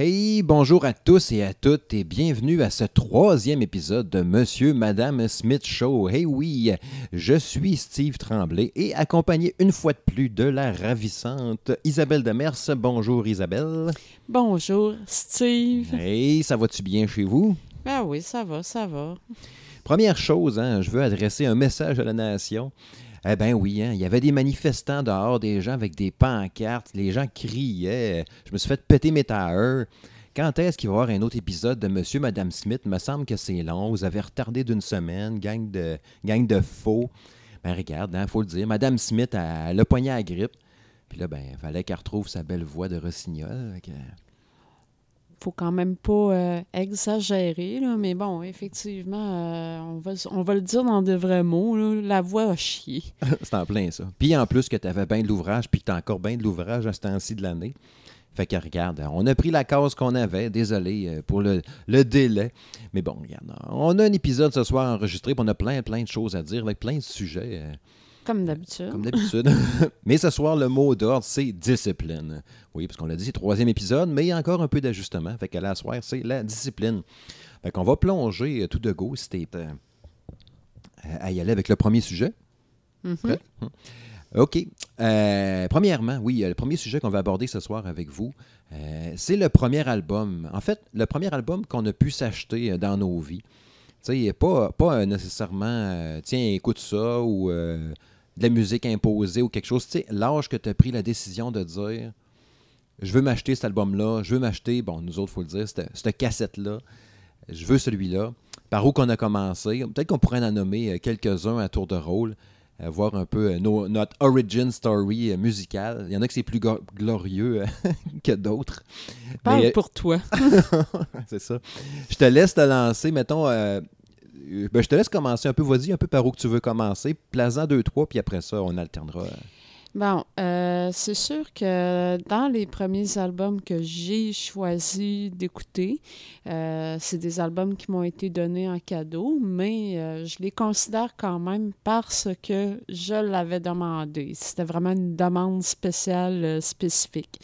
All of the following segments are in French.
Hey, bonjour à tous et à toutes et bienvenue à ce troisième épisode de Monsieur Madame Smith Show. Hey oui, je suis Steve Tremblay et accompagné une fois de plus de la ravissante Isabelle Demers. Bonjour Isabelle. Bonjour Steve. Hey, ça va-tu bien chez vous? Ah oui, ça va, ça va. Première chose, hein, je veux adresser un message à la nation. Eh bien oui, hein, il y avait des manifestants dehors, des gens avec des pancartes, les gens criaient. Je me suis fait péter mes tailleurs. Quand est-ce qu'il va y avoir un autre épisode de Monsieur, Madame Smith? Il me semble que c'est long. Vous avez retardé d'une semaine, gang de, gang de faux. Ben regarde, il hein, faut le dire. Madame Smith, a le poignet à grippe. Puis là, ben, il fallait qu'elle retrouve sa belle voix de rossignol faut quand même pas euh, exagérer, mais bon, effectivement, euh, on, va, le dire dans de vrais mots, la voix a chié. c'est en plein ça. Puis en plus que tu avais bien de l'ouvrage, puis tu as encore bien de l'ouvrage à ce temps-ci de l'année. Fait que regarde, on a pris la cause qu'on avait, désolé euh, pour le, délai. Mais bon, regarde, on a un épisode ce soir enregistré, puis on a plein, plein de choses à dire avec plein de sujets. Comme d'habitude. Comme d'habitude. mais ce soir, le mot d'ordre, c'est discipline. Oui, parce qu'on l'a dit, c'est le troisième épisode, mais il y a encore un peu d'ajustement. Fait que là, ce soir, c'est la discipline. Fait qu'on va plonger euh, tout de go, si t'es euh, à y aller avec le premier sujet. Mm-hmm. Hum. OK. Euh, premièrement, oui, le premier sujet qu'on va aborder ce soir avec vous, c'est le premier album. En fait, le premier album qu'on a pu s'acheter dans nos vies. Tu sais, pas, pas nécessairement, tiens, écoute ça ou de la musique imposée ou quelque chose. Tu sais, l'âge que tu as pris la décision de dire je veux m'acheter cet album-là, je veux m'acheter, bon, nous autres, il faut le dire, cette, cette cassette-là, je veux celui-là. Par où qu'on a commencé Peut-être qu'on pourrait en nommer euh, quelques-uns à tour de rôle, euh, voir un peu euh, notre origin story musicale. Il y en a que c'est plus glorieux que d'autres. Parle pour toi. c'est ça. Je te laisse te lancer, mettons. Ben, je te laisse commencer un peu. Vas-y un peu par où que tu veux commencer. Plaisant 2-3, puis après ça, on alternera. Bon, euh, c'est sûr que dans les premiers albums que j'ai choisi d'écouter, euh, c'est des albums qui m'ont été donnés en cadeau, mais euh, je les considère quand même parce que je l'avais demandé. C'était vraiment une demande spéciale, spécifique.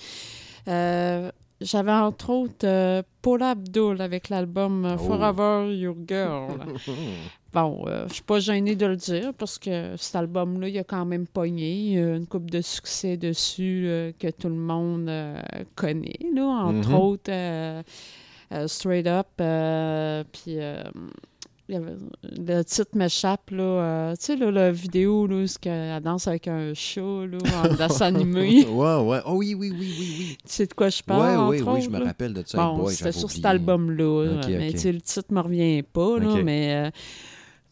J'avais entre autres Paul Abdul avec l'album oh. Forever Your Girl. Bon, euh, je suis pas gênée de le dire parce que cet album-là, il a quand même pogné. Il a une coupe de succès dessus euh, que tout le monde euh, connaît, là, entre mm-hmm. autres Straight Up, puis le titre m'échappe, là. tu sais, la vidéo, là, où elle danse avec un chat, là, en dessin animé. ouais, ouais. Oh oui, oui, oui, oui, oui. Tu sais de quoi je parle, Oui, oui, oui, je me rappelle de ça. Bon, c'était sur cet album-là. mais tu sais, le titre me revient pas, là, mais...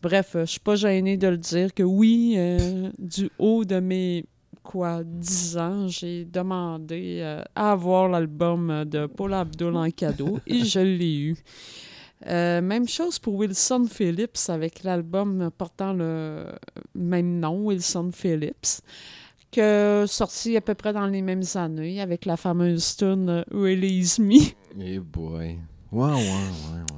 Bref, je suis pas gênée de le dire que oui, euh, du haut de mes quoi, 10 ans, j'ai demandé euh, à avoir l'album de Paul Abdul en cadeau et je l'ai eu. Euh, même chose pour Wilson Phillips avec l'album portant le même nom, Wilson Phillips, que sorti à peu près dans les mêmes années avec la fameuse tune Release Me. Hey boy.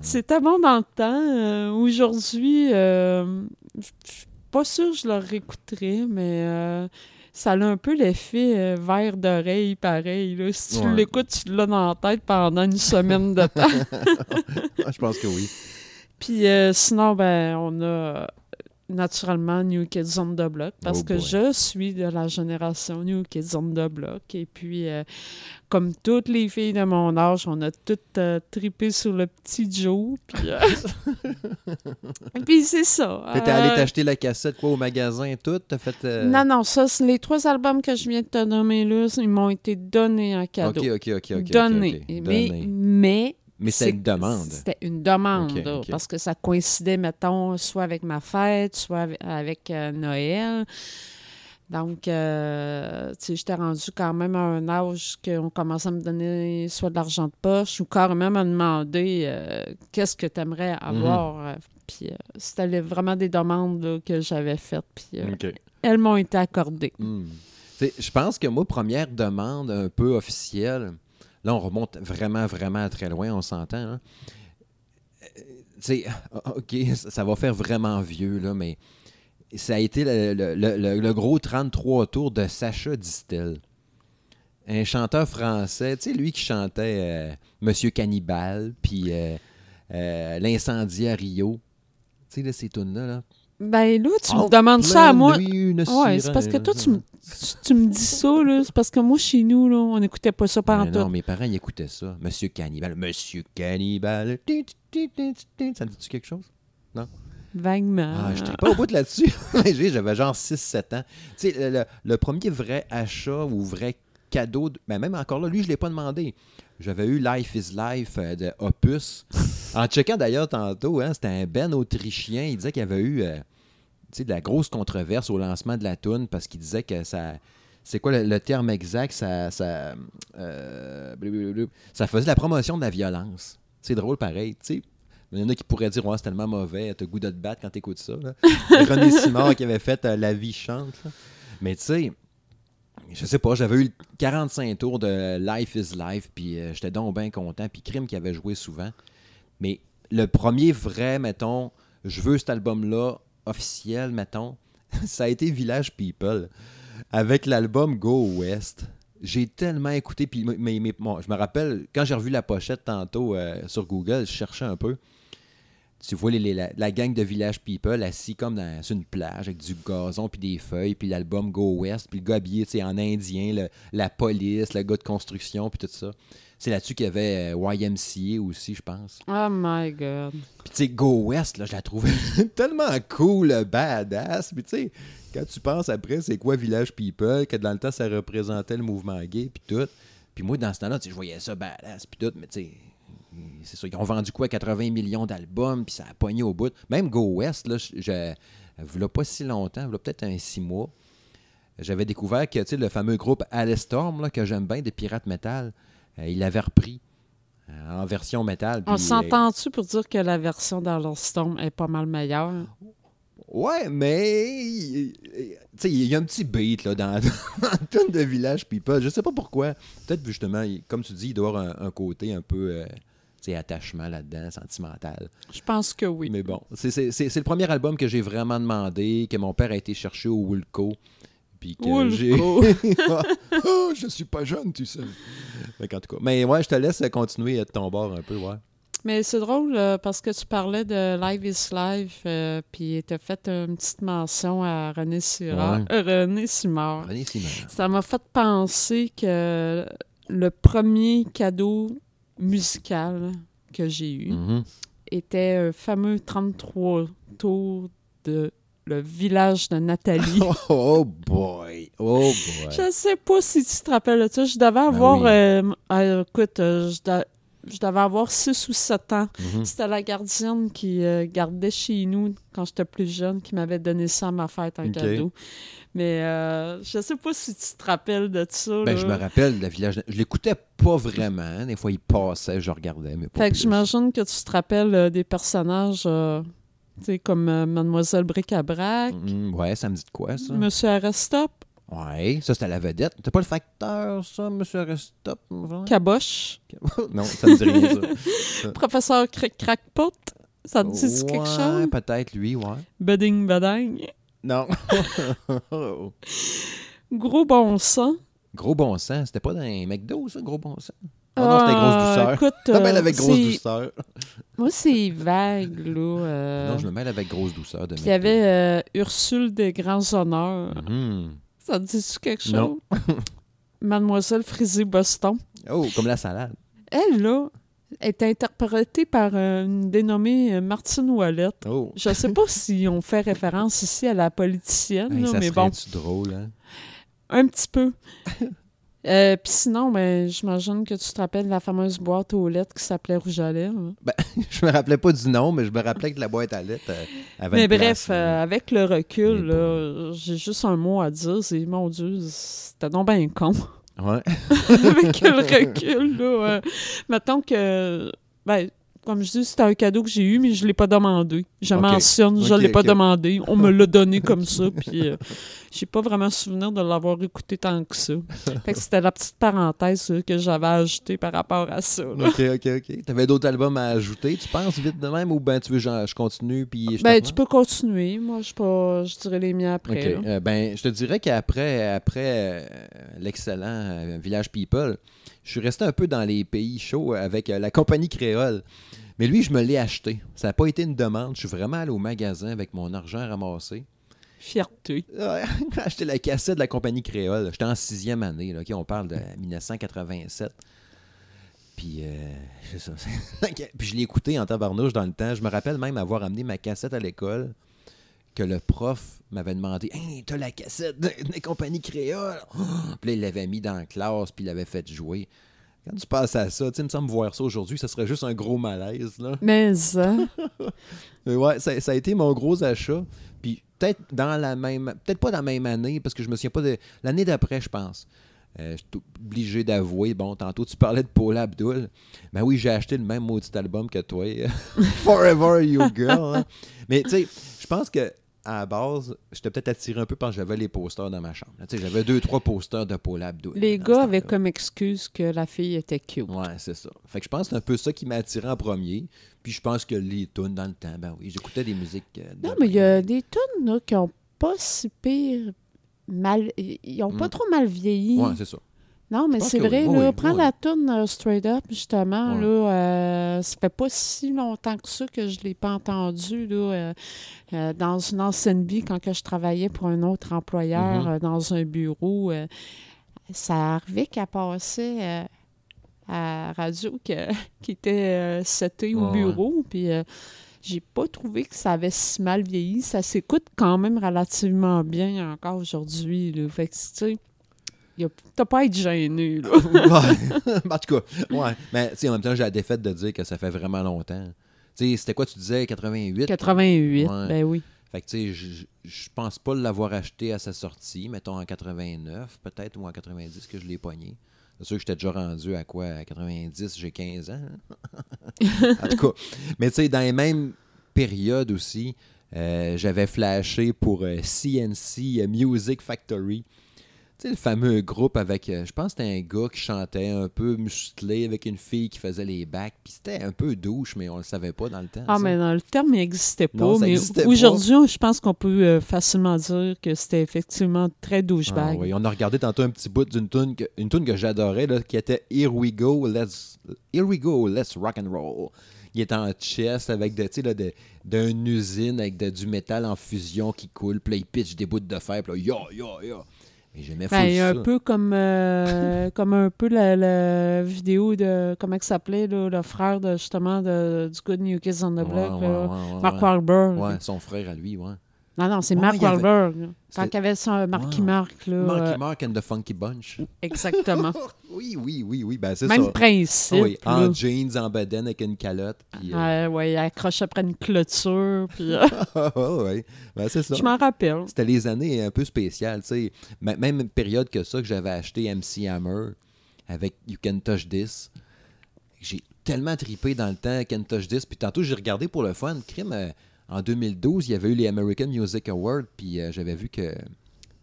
C'était bon dans le temps. Euh, aujourd'hui, euh, je suis pas sûre que je le réécouterai, mais euh, ça a un peu l'effet vert d'oreille pareil. Là. Si tu l'écoutes, tu l'as dans la tête pendant une semaine de temps. je pense que oui. Puis sinon, ben, on a naturellement New Kids on the Block parce oh que je suis de la génération New Kids on the Block. Et puis, euh, comme toutes les filles de mon âge, on a toutes euh, tripé sur le petit Joe. Puis, euh, puis c'est ça. T'étais allé t'acheter la cassette quoi, au magasin et tout? As fait, Non, non, ça, les trois albums que je viens de te nommer là, ils m'ont été donnés en cadeau. OK, OK, OK. OK. Donnés. Mais, mais mais c'était une demande. C'était une demande, parce que ça coïncidait, mettons, soit avec ma fête, soit avec, euh, Noël. Donc, euh, tu sais, j'étais rendue quand même à un âge qu'on commençait à me donner soit de l'argent de poche ou carrément à me demander euh, qu'est-ce que tu aimerais mhm. avoir. Puis, c'était vraiment des demandes que j'avais faites. Puis, elles m'ont été accordées. Hmm. Je pense que moi, première demande un peu officielle, Là, on remonte vraiment, vraiment très loin, on s'entend. Hein. Euh, sais, OK, ça va faire vraiment vieux, là, mais ça a été le, gros 33 tours de Sacha Distel. un chanteur français, tu sais, lui qui chantait euh, Monsieur Cannibal, puis euh, euh, L'incendie à Rio. Tu sais, là, ces tunes-là, là. Ben là, tu me demandes ça à moi. Ouais, c'est parce que toi, tu tu, me dis ça, là. C'est parce que moi, chez nous, là, on n'écoutait pas ça Ben pendant non, mes parents, ils écoutaient ça. Monsieur Cannibal, Monsieur Cannibal. Ça me dit quelque chose? Vaguement. Ah, je n'étais pas au bout de là-dessus. J'avais genre 6-7 ans. Tu sais, le, premier vrai achat ou vrai cadeau, de- ben même encore là, lui, je ne l'ai pas demandé. J'avais eu Life is Life euh, de Opus. en checkant d'ailleurs tantôt, hein, c'était un Ben autrichien. Il disait qu'il avait eu euh, de la grosse controverse au lancement de la toune parce qu'il disait que ça. C'est quoi le, le terme exact? Ça, ça, euh, ça faisait la promotion de la violence. C'est drôle pareil, tu sais. Il y en a qui pourraient dire, ouais, c'est tellement mauvais, t'as le goût de te battre quand t'écoutes ça. Là. René Simard qui avait fait euh, La vie chante. là. Mais tu sais, je sais pas, j'avais eu 45 tours de Life is Life, puis euh, j'étais donc bien content, puis Crime qui avait joué souvent. Mais le premier vrai, mettons, je veux cet album-là, officiel, mettons, ça a été Village People, avec l'album Go West. J'ai tellement écouté, puis mais, je me rappelle, quand j'ai revu la pochette tantôt euh, sur Google, je cherchais un peu. Tu vois les- la, gang de Village People assis comme sur une plage avec du gazon puis des feuilles, puis l'album Go West, puis le gars habillé en indien, la police, le gars de construction, puis tout ça. C'est là-dessus qu'il y avait euh, YMCA aussi, je pense. Oh my God. Puis tu sais, Go West, là, je la trouvais tellement cool, badass. Puis tu sais, quand tu penses après, c'est quoi Village People, que dans le temps, ça représentait le mouvement gay, puis tout. Puis moi, dans ce temps-là, je voyais ça badass, puis tout, mais tu sais, c'est ça, ils ont vendu quoi, 80 millions d'albums, puis ça a pogné au bout. Même Go West, là, je, je pas si longtemps, voilà peut-être un six mois, j'avais découvert que, tu sais, le fameux groupe Alice Storm, là, que j'aime bien, des pirates metal, il l'avait repris euh, en version métal. On euh, s'entend-tu pour dire que la version d'Arleston est pas mal meilleure? Ouais, mais il y a un petit beat là, dans, dans de Village People. Je sais pas pourquoi. Peut-être justement, comme tu dis, il doit y avoir un, un côté un peu euh, attachement là-dedans, sentimental. Je pense que oui. Mais bon, c'est le premier album que j'ai vraiment demandé, que mon père a été chercher au Wilco. Puis que j'ai. oh, je suis pas jeune, tu sais. Qu'en tout cas. Mais ouais, je te laisse continuer de ton bord un peu, ouais. Mais c'est drôle euh, parce que tu parlais de Live is Life, euh, puis tu as fait une petite mention à René. Ouais. euh, René Simard. René Simard. Ça m'a fait penser que le premier cadeau musical que j'ai eu Mhm. était un fameux 33 tours de le village de Nathalie. Oh boy! Oh boy! Je sais pas si tu te rappelles de ça. Je devais avoir. oui. euh, euh, écoute, euh, je, de- je devais avoir 6 ou 7 ans. Mhm. C'était la gardienne qui euh, gardait chez nous quand j'étais plus jeune qui m'avait donné ça à ma fête en cadeau. Mais euh, je sais pas si tu te rappelles de ça. Ben, là. je me rappelle, le village. Je l'écoutais pas vraiment. Des fois, il passait, je regardais, mais pas Fait que j'imagine que tu te rappelles des personnages sais, comme euh, Mademoiselle Bric-à-Brac, Mm, ouais, ça me dit de quoi, ça? Monsieur Arrestop, Ouais, ça, c'était la vedette. T'as pas le facteur, ça, monsieur Arrestop? vraiment? Caboche, non, ça me dit rien, ça. Professeur Crackpot. Ça te dit quelque Ouais, chose? peut-être lui, ouais. Budding Badang. Non. Gros bon sang. gros bon sens. C'était pas dans un McDo, ça, gros bon sens? Ah non, c'était grosse Euh, douceur. Écoute, Je me euh, mêle avec grosse douceur. Moi, c'est vague, là. euh, Non, je me mêle avec grosse douceur de Puis il y avait euh, Ursule des Grands Honneurs. Mhm. Ça te dit-tu quelque chose? Non. Mademoiselle Frisée Boston. Oh, comme la salade. Elle, là, est interprétée par euh, une dénommée euh, Martine Ouellette. Oh. Je sais pas si on fait référence ici à la politicienne, Hey, là, ça mais bon, drôle, hein? un petit peu. Euh, Puis sinon, ben, j'imagine que tu te rappelles de la fameuse boîte aux lettres qui s'appelait Rouge à lèvres. Je me rappelais pas du nom, mais je me rappelais que la boîte à lettres euh, avait Mais bref, place, euh, avec le recul, là, j'ai juste un mot à dire, c'est mon Dieu, c'était donc bien con. Ouais. avec le recul, là. mettons que. Ben, comme je dis, c'était un cadeau que j'ai eu, mais je ne l'ai pas demandé. Je mentionne, je ne l'ai pas demandé. On me l'a donné comme ça, puis euh, j'ai pas vraiment souvenir de l'avoir écouté tant que ça. Fait que c'était la petite parenthèse euh, que j'avais ajoutée par rapport à ça. là. OK, OK, OK. T'avais d'autres albums à ajouter, tu penses, vite de même, ou ben tu veux genre, je continue, puis je Ben, tu peux continuer. Moi, je, pas, je dirais les miens après. Euh, ben, je te dirais qu'après après euh, l'excellent Village People, je suis resté un peu dans les pays chauds avec euh, la compagnie créole. Mais lui, je me l'ai acheté. Ça n'a pas été une demande. Je suis vraiment allé au magasin avec mon argent ramassé. Fierté. Acheté la cassette de la compagnie créole. J'étais en sixième année. Là, on parle de 1987. Puis, euh, ça. Puis je l'ai écouté en tabarnouche dans le temps. Je me rappelle même avoir amené ma cassette à l'école que le prof m'avait demandé Hey, t'as la cassette de, de compagnie créole Oh! Puis là, il l'avait mis dans la classe, puis il l'avait fait jouer. Quand tu passes à ça, tu sais, il me semble voir ça aujourd'hui, ça serait juste un gros malaise. Là. Mais ça, Mais ouais, ça, ça a été mon gros achat. Puis peut-être dans la même. Peut-être pas dans la même année, parce que je me souviens pas de. L'année d'après, je pense. Euh, je suis obligé d'avouer, bon, tantôt tu parlais de Paula Abdul. Ben oui, j'ai acheté le même maudit album que toi. Forever You Girl. hein. Mais tu sais, je pense que à la base, j'étais peut-être attiré un peu parce que j'avais les posters dans ma chambre. Tu sais, j'avais deux, trois posters de Paula Abdul. les gars avaient comme excuse que la fille était cute. Ouais, c'est ça. Fait que je pense que c'est un peu ça qui m'a attiré en premier. Puis je pense que les tunes dans le temps, ben oui, j'écoutais des musiques. euh, Non, mais il y a des tunes là, qui ont pas si pire mal. Ils ont pas Mm. trop mal vieilli. Ouais, c'est ça. Non, mais c'est vrai, oui, là. oui, prends oui. la tune euh, Straight Up, justement, là. euh, ça fait pas si longtemps que ça que je l'ai pas entendu, là. euh, euh, dans une ancienne vie, quand que je travaillais pour un autre employeur Mhm. euh, dans un bureau, ça arrivait qu'elle passait. à radio que- qui était setée au bureau. Puis j'ai pas trouvé que ça avait si mal vieilli. Ça s'écoute quand même relativement bien encore aujourd'hui. Fait que, tu sais, a- t'as pas à être gêné. Là. Ouais. en tout cas, ouais. Mais tu sais, en même temps, j'ai la défaite de dire que ça fait vraiment longtemps. Tu sais, c'était quoi, tu disais, 88? 88, Ouais. ben oui. Fait que, tu sais, je- pense pas l'avoir acheté à sa sortie, mettons en 89, peut-être, ou en 90 que je l'ai pogné. C'est sûr que j'étais déjà rendu à quoi? À 90, j'ai 15 ans. hein? en tout cas, mais tu sais, dans les mêmes périodes aussi, euh, j'avais flashé pour euh, CNC Music Factory. Tu sais, le fameux groupe avec, euh, je pense que c'était un gars qui chantait un peu musclé avec une fille qui faisait les bacs. Puis c'était un peu douche, mais on le savait pas dans le temps. Ah, ça. mais dans le terme, il n'existait pas. Non, mais aujourd'hui, je pense qu'on peut euh, facilement dire que c'était effectivement très Ah douchebag. oui, on a regardé tantôt un petit bout d'une tune que, une tune que j'adorais là, qui était Here We Go, Let's Here We Go, Let's Rock and Roll. Il est en chest avec de, tu sais, là, de- d'une usine avec de- du métal en fusion qui coule, puis là, il pitch des bouts de fer, puis là, yo, yo, yo. Mais j'aimais Ben, a ça. un peu comme, euh, comme un peu la, la vidéo de, comment il s'appelait, le frère de, justement de, du Good New Kids on the Block, ouais, ouais, ouais, Mark. Wahlberg. Ouais, son frère à lui, ouais. Non, non, c'est Ouais, Mark avait- Wahlberg. là. Quand C'était- il y avait son Marky Wow. Mark, là. Marky euh, Mark and the Funky Bunch. exactement. Oui, oui, oui, oui, ben c'est Même ça. principe. oui, en jeans, en bedaine avec une calotte. Puis, euh, il accroche après une clôture. Puis, euh, ouais, ouais, ben c'est ça. je m'en rappelle. C'était les années un peu spéciales, tu sais. Même période que ça que j'avais acheté MC Hammer avec You Can Touch This. J'ai tellement tripé dans le temps Can Touch This. Puis tantôt, j'ai regardé pour le fun. Crime, euh, en 2012, il y avait eu les American Music Awards. Puis euh, j'avais vu que.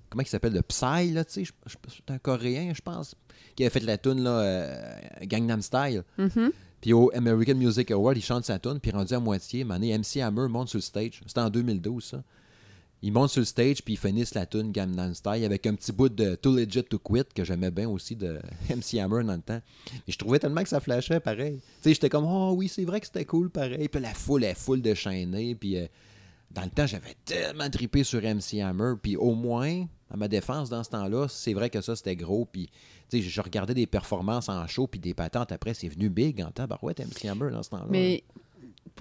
Comment il s'appelle Le Psy, là, tu sais. C'est un Coréen, je pense. Qui avait fait la tune là, euh, Gangnam Style. Mhm. Puis au American Music Award, il chante sa tune, puis rendu à moitié, mané, MC Hammer monte sur le stage. C'était en 2012, ça. Il monte sur le stage, puis ils finissent la tune Gangnam Style avec un petit bout de Too Legit to Quit, que j'aimais bien aussi de MC Hammer dans le temps. Et je trouvais tellement que ça flashait pareil. Tu sais, j'étais comme, oh oui, c'est vrai que c'était cool pareil. Puis la foule est full de chaînés, puis euh, dans le temps, j'avais tellement trippé sur MC Hammer, puis au moins, à ma défense, dans ce temps-là, c'est vrai que ça, c'était gros, puis tu sais, je regardais des performances en show, puis des patentes après, c'est venu big en temps. Bah ouais, MC Hammer dans ce temps-là. Mais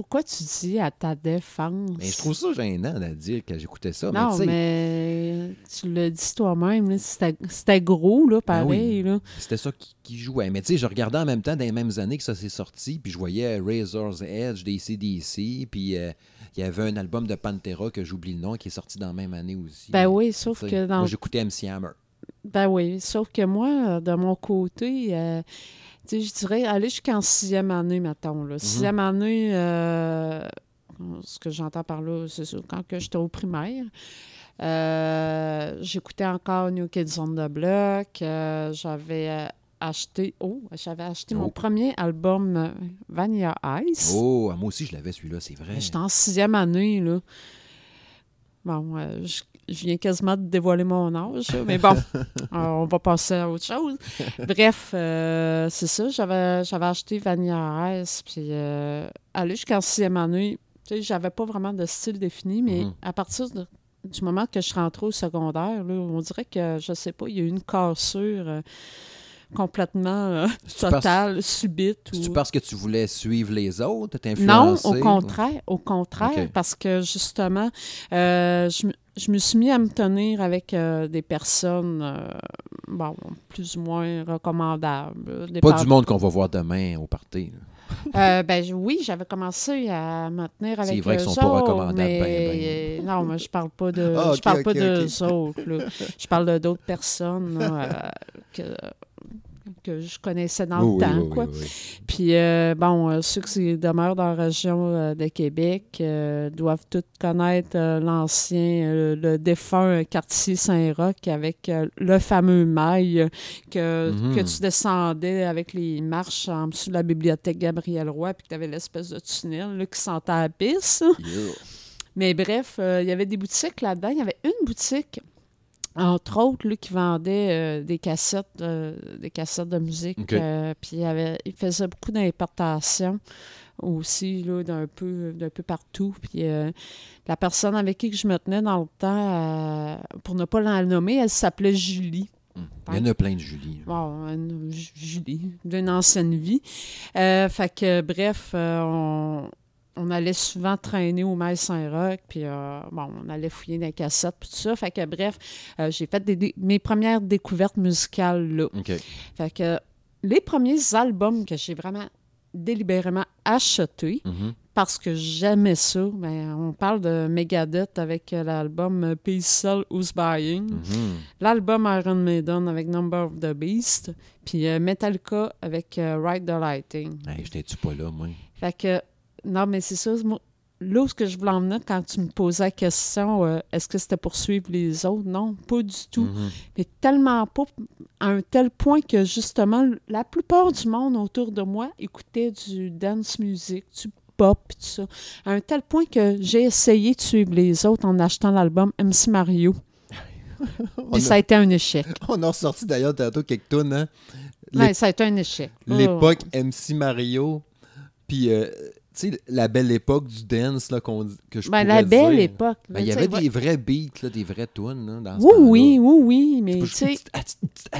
pourquoi tu dis à ta défense? Mais je trouve ça gênant de dire que j'écoutais ça. Non, mais tu sais, mais tu l'as dit toi-même, c'était gros, là, Ben pareil. c'était ça qui, qui jouait. Mais tu sais, je regardais en même temps dans les mêmes années que ça s'est sorti, puis je voyais Razor's Edge des CDC, puis euh, il y avait un album de Pantera que j'oublie le nom qui est sorti dans la même année aussi. Ben oui, sauf que dans Moi, j'écoutais MC Hammer. Ben oui, sauf que moi, de mon côté, euh, je dirais aller jusqu'en sixième année, mettons. Là. Sixième année, euh, ce que j'entends par là, c'est quand j'étais au primaire. euh, J'écoutais encore New Kids on the Block. euh, j'avais acheté, oh, j'avais acheté Oh. mon premier album Vanilla Ice. Oh, moi aussi, je l'avais celui-là, c'est vrai. J'étais en sixième année, là. Bon, je, je viens quasiment de dévoiler mon âge, mais bon, euh, on va passer à autre chose. Bref, euh, c'est ça, j'avais j'avais acheté Vanilla Ice, puis euh, aller jusqu'en sixième année, tu sais, j'avais pas vraiment de style défini, mais Mhm. à partir de- du moment que je suis rentrée au secondaire, là, on dirait que, je sais pas, il y a eu une cassure euh, complètement euh, totale, subite. Ou- parce que tu voulais suivre les autres, t'es non, au contraire, au contraire, parce que justement, euh, je, je me suis mis à me tenir avec euh, des personnes, euh, bon, plus ou moins recommandables. Des Pas par- du monde qu'on va voir demain au party. là. Euh, ben je- oui, j'avais commencé à me tenir avec C'est vrai qu'ils sont pas recommandables, ben, mais, euh, non, mais je parle pas de, Ah, je parle pas ok, d'eux autres. là. Je parle de d'autres personnes là, euh, que que je connaissais dans le oui, temps, oui, quoi. oui. Puis, euh, bon, euh, ceux qui demeurent dans la région euh, de Québec euh, doivent tous connaître euh, l'ancien, le défunt quartier Saint-Roch avec le fameux mail que, Mhm. que tu descendais avec les marches en dessous de la bibliothèque Gabriel Roy, puis que tu avais l'espèce de tunnel là, qui sentait à la pisse. Yeah. Mais bref, il y avait des boutiques là-dedans. Il y avait une boutique, entre autres, là, qui vendait euh, des cassettes, euh, des cassettes de musique. Euh, puis il, y avait, il faisait beaucoup d'importations aussi, là, d'un peu, d'un peu partout. Puis la personne avec qui je me tenais dans le temps, pour ne pas la nommer, elle s'appelait Julie. Hum. Il y en a plein de Julie. Bon, une- Ju- Julie, d'une ancienne vie. Fait que, bref, on, on allait souvent traîner au Mail Saint-Roch, puis euh, bon, on allait fouiller dans les cassettes, puis tout ça. Fait que, bref, euh, j'ai fait des- mes premières découvertes musicales là. Fait que les premiers albums que j'ai vraiment délibérément achetés, Mhm. parce que j'aimais ça, ben, on parle de Megadeth avec euh, l'album Peace Cell Who's Buying Mhm. l'album Iron Maiden avec Number of the Beast, puis euh, Metallica avec Ride the Lighting. Hey, J'étais-tu pas là, moi? Fait que, non, mais c'est ça, moi, là où ce que je voulais en venir quand tu me posais la question, euh, est-ce que c'était pour suivre les autres? Non, pas du tout. Mhm. Mais tellement pas, à un tel point que justement, la plupart du monde autour de moi écoutait du dance music, du pop, tout ça. À un tel point que j'ai essayé de suivre les autres en achetant l'album MC Mario. Puis ça a été un échec. On a ressorti d'ailleurs tantôt quelques tunes, hein? Ouais, ça a été un échec. Oh. L'époque MC Mario, puis, euh, tu sais, la belle époque du dance, là, que je Ben, la belle dire. époque. Ben, il y avait des vrais beats, là, des vrais tunes, là, dans ce Oui, oui, oui, oui, mais tu sais...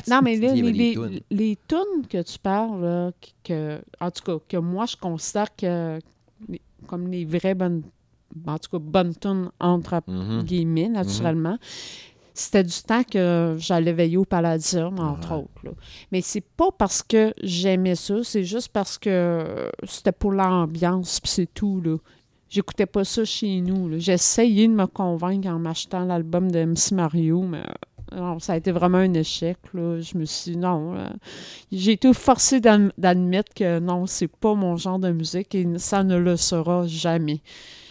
Non, mais là, les, les, tunes. les tunes que tu parles, là, que, en tout cas, que moi, je considère que comme les vraies bonnes, en tout cas, bonnes tunes, entre Mhm. guillemets, naturellement, c'était du temps que j'allais veiller au Palladium, entre Ouais. autres. là. Mais c'est pas parce que j'aimais ça, c'est juste parce que c'était pour l'ambiance, puis c'est tout, là. J'écoutais pas ça chez nous. essayé de me convaincre en m'achetant l'album de MC Mario, mais non, ça a été vraiment un échec. Là. Je me suis dit, non. euh, J'ai été forcée d'adm- d'admettre que non, c'est pas mon genre de musique et ça ne le sera jamais.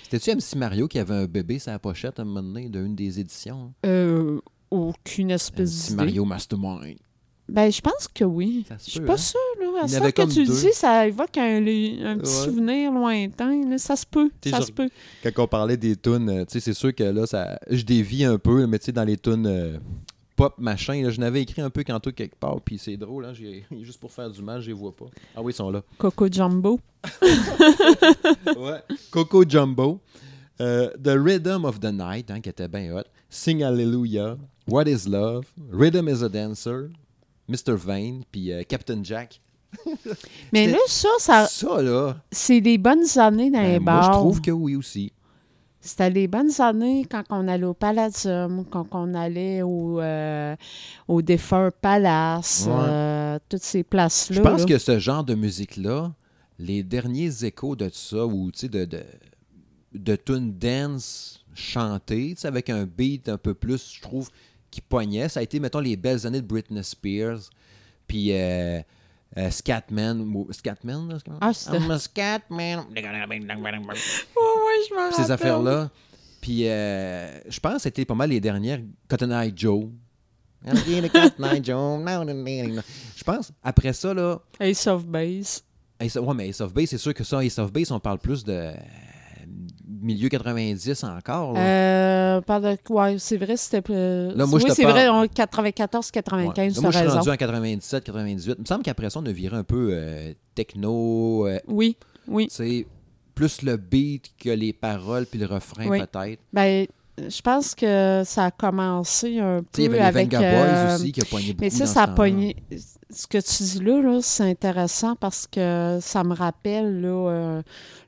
C'était-tu MC Mario qui avait un bébé sur la pochette à un moment donné d'une des éditions? hein? Euh, aucune espèce MC d'idée. Mario Mastermind. Ben, je pense que oui. Je suis peut, pas hein? sûre, là. À Il ça que tu deux. dis, ça évoque un, petit Ouais. souvenir lointain. là. Ça se peut. T'sais, Ça se peut. Quand on parlait des tunes, euh, tu sais, c'est sûr que là, ça, je dévie un peu, mais tu sais, dans les tunes euh, pop, machin, là, je n'avais écrit un peu tout quelque part, puis c'est drôle, hein, juste pour faire du mal, je les vois pas. Ah oui, ils sont là. Coco Jumbo. ouais. Coco Jumbo. Euh, the Rhythm of the Night, hein, qui était bien hot. Sing Hallelujah. What is Love? Rhythm is a Dancer. Mr. Vane. Puis euh, Captain Jack. Mais là, ça, ça Ça, là. c'est les bonnes années dans les ben, moi, je bars. trouve que oui aussi. C'était les bonnes années quand on allait au Palladium, quand on allait au, euh, au défunt Palace, Ouais. euh, toutes ces places-là. Je pense là. que ce genre de musique-là, les derniers échos de ça, ou tu sais, de, de, de tune dance chantée, avec un beat un peu plus, je trouve, qui poignait, ça a été, mettons, les belles années de Britney Spears. Puis, euh, euh, Scatman. Scatman, là, c'est? Ah, c'était- I'm a Scatman. Ouais, ouais, je m'en ces affaires-là. Puis euh, je pense que c'était pas mal les dernières. Cotton Eye Joe. Je pense, après ça, là. Ace of Base. Ace- ouais, mais Ace of Base, c'est sûr que ça, Ace of Base, on parle plus de milieu 90 encore. là. Euh, de... Ouais, c'est vrai, c'était... euh, Là, moi, oui, c'est parle- vrai, on- 94, 95, Ouais. Là, t'as moi, je suis rendu en 97, 98. Il me semble qu'après ça, on a viré un peu euh, techno, euh, Oui, oui. sais, plus le beat que les paroles puis le refrain, Oui. peut-être. Ben, je pense que ça a commencé un sais, il y peu avait les avec... Venga euh, Boys aussi qui a poigné beaucoup Mais ça, dans ça ce a pogné. Ce que tu dis là, là, c'est intéressant parce que ça me rappelle là,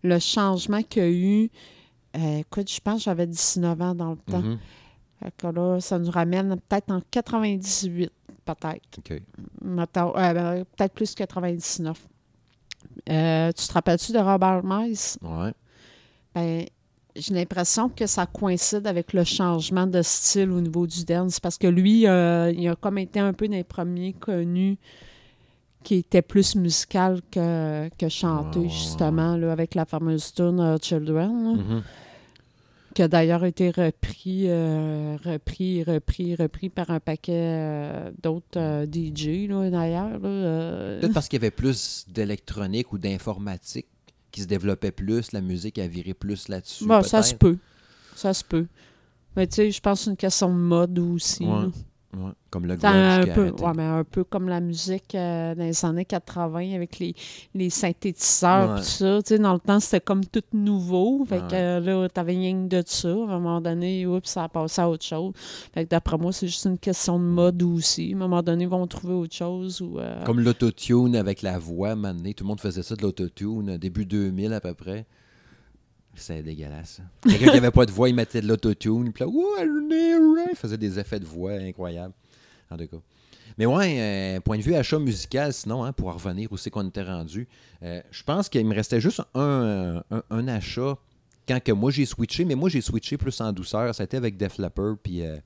le changement qu'il y a eu. Euh, écoute, je pense que j'avais 19 ans dans le temps. Mhm. Fait que là, ça nous ramène peut-être en 98, peut-être. OK. Mettons, euh, ben, peut-être plus 99. Euh, tu te rappelles-tu de Robert Miles? Ouais. Ben, j'ai l'impression que ça coïncide avec le changement de style au niveau du dance parce que lui, euh, il a comme été un peu des premiers connus qui était plus musical que, que chanté, Ouais, ouais, ouais, justement, là, avec la fameuse tune euh, Children, là, Mhm. qui a d'ailleurs été repris, euh, repris, repris, repris par un paquet euh, d'autres euh, DJ, d'ailleurs. Peut-être parce qu'il y avait plus d'électronique ou d'informatique qui se développait plus, la musique a viré plus là-dessus. Bon, ça se peut. Ça se peut. Mais tu sais, je pense que c'est une question de mode aussi. Ouais. Ouais, Comme le un, grunge a peu, ouais, mais un peu comme la musique euh, dans les années 80 avec les, les synthétiseurs Ouais. tout ça. Tu sais, dans le temps, c'était comme tout nouveau. Fait que euh, là, t'avais rien que de ça. À un moment donné, oups, ça a passé à autre chose. Fait que d'après moi, c'est juste une question de mode aussi. À un moment donné, ils vont trouver autre chose. Ou, euh, Comme l'autotune avec la voix, maintenant. Tout le monde faisait ça de l'autotune, début 2000 à peu près. C'est dégueulasse. Quelqu'un qui avait pas de voix, il mettait de l'autotune. Ouah, il faisait des effets de voix incroyables. En tout cas. Mais ouais, euh, point de vue achat musical, sinon, hein, pour en revenir où c'est qu'on était rendu, euh, je pense qu'il me restait juste un, euh, un, un achat quand que moi j'ai switché, mais moi j'ai switché plus en douceur. C'était avec Def Leppard puis euh,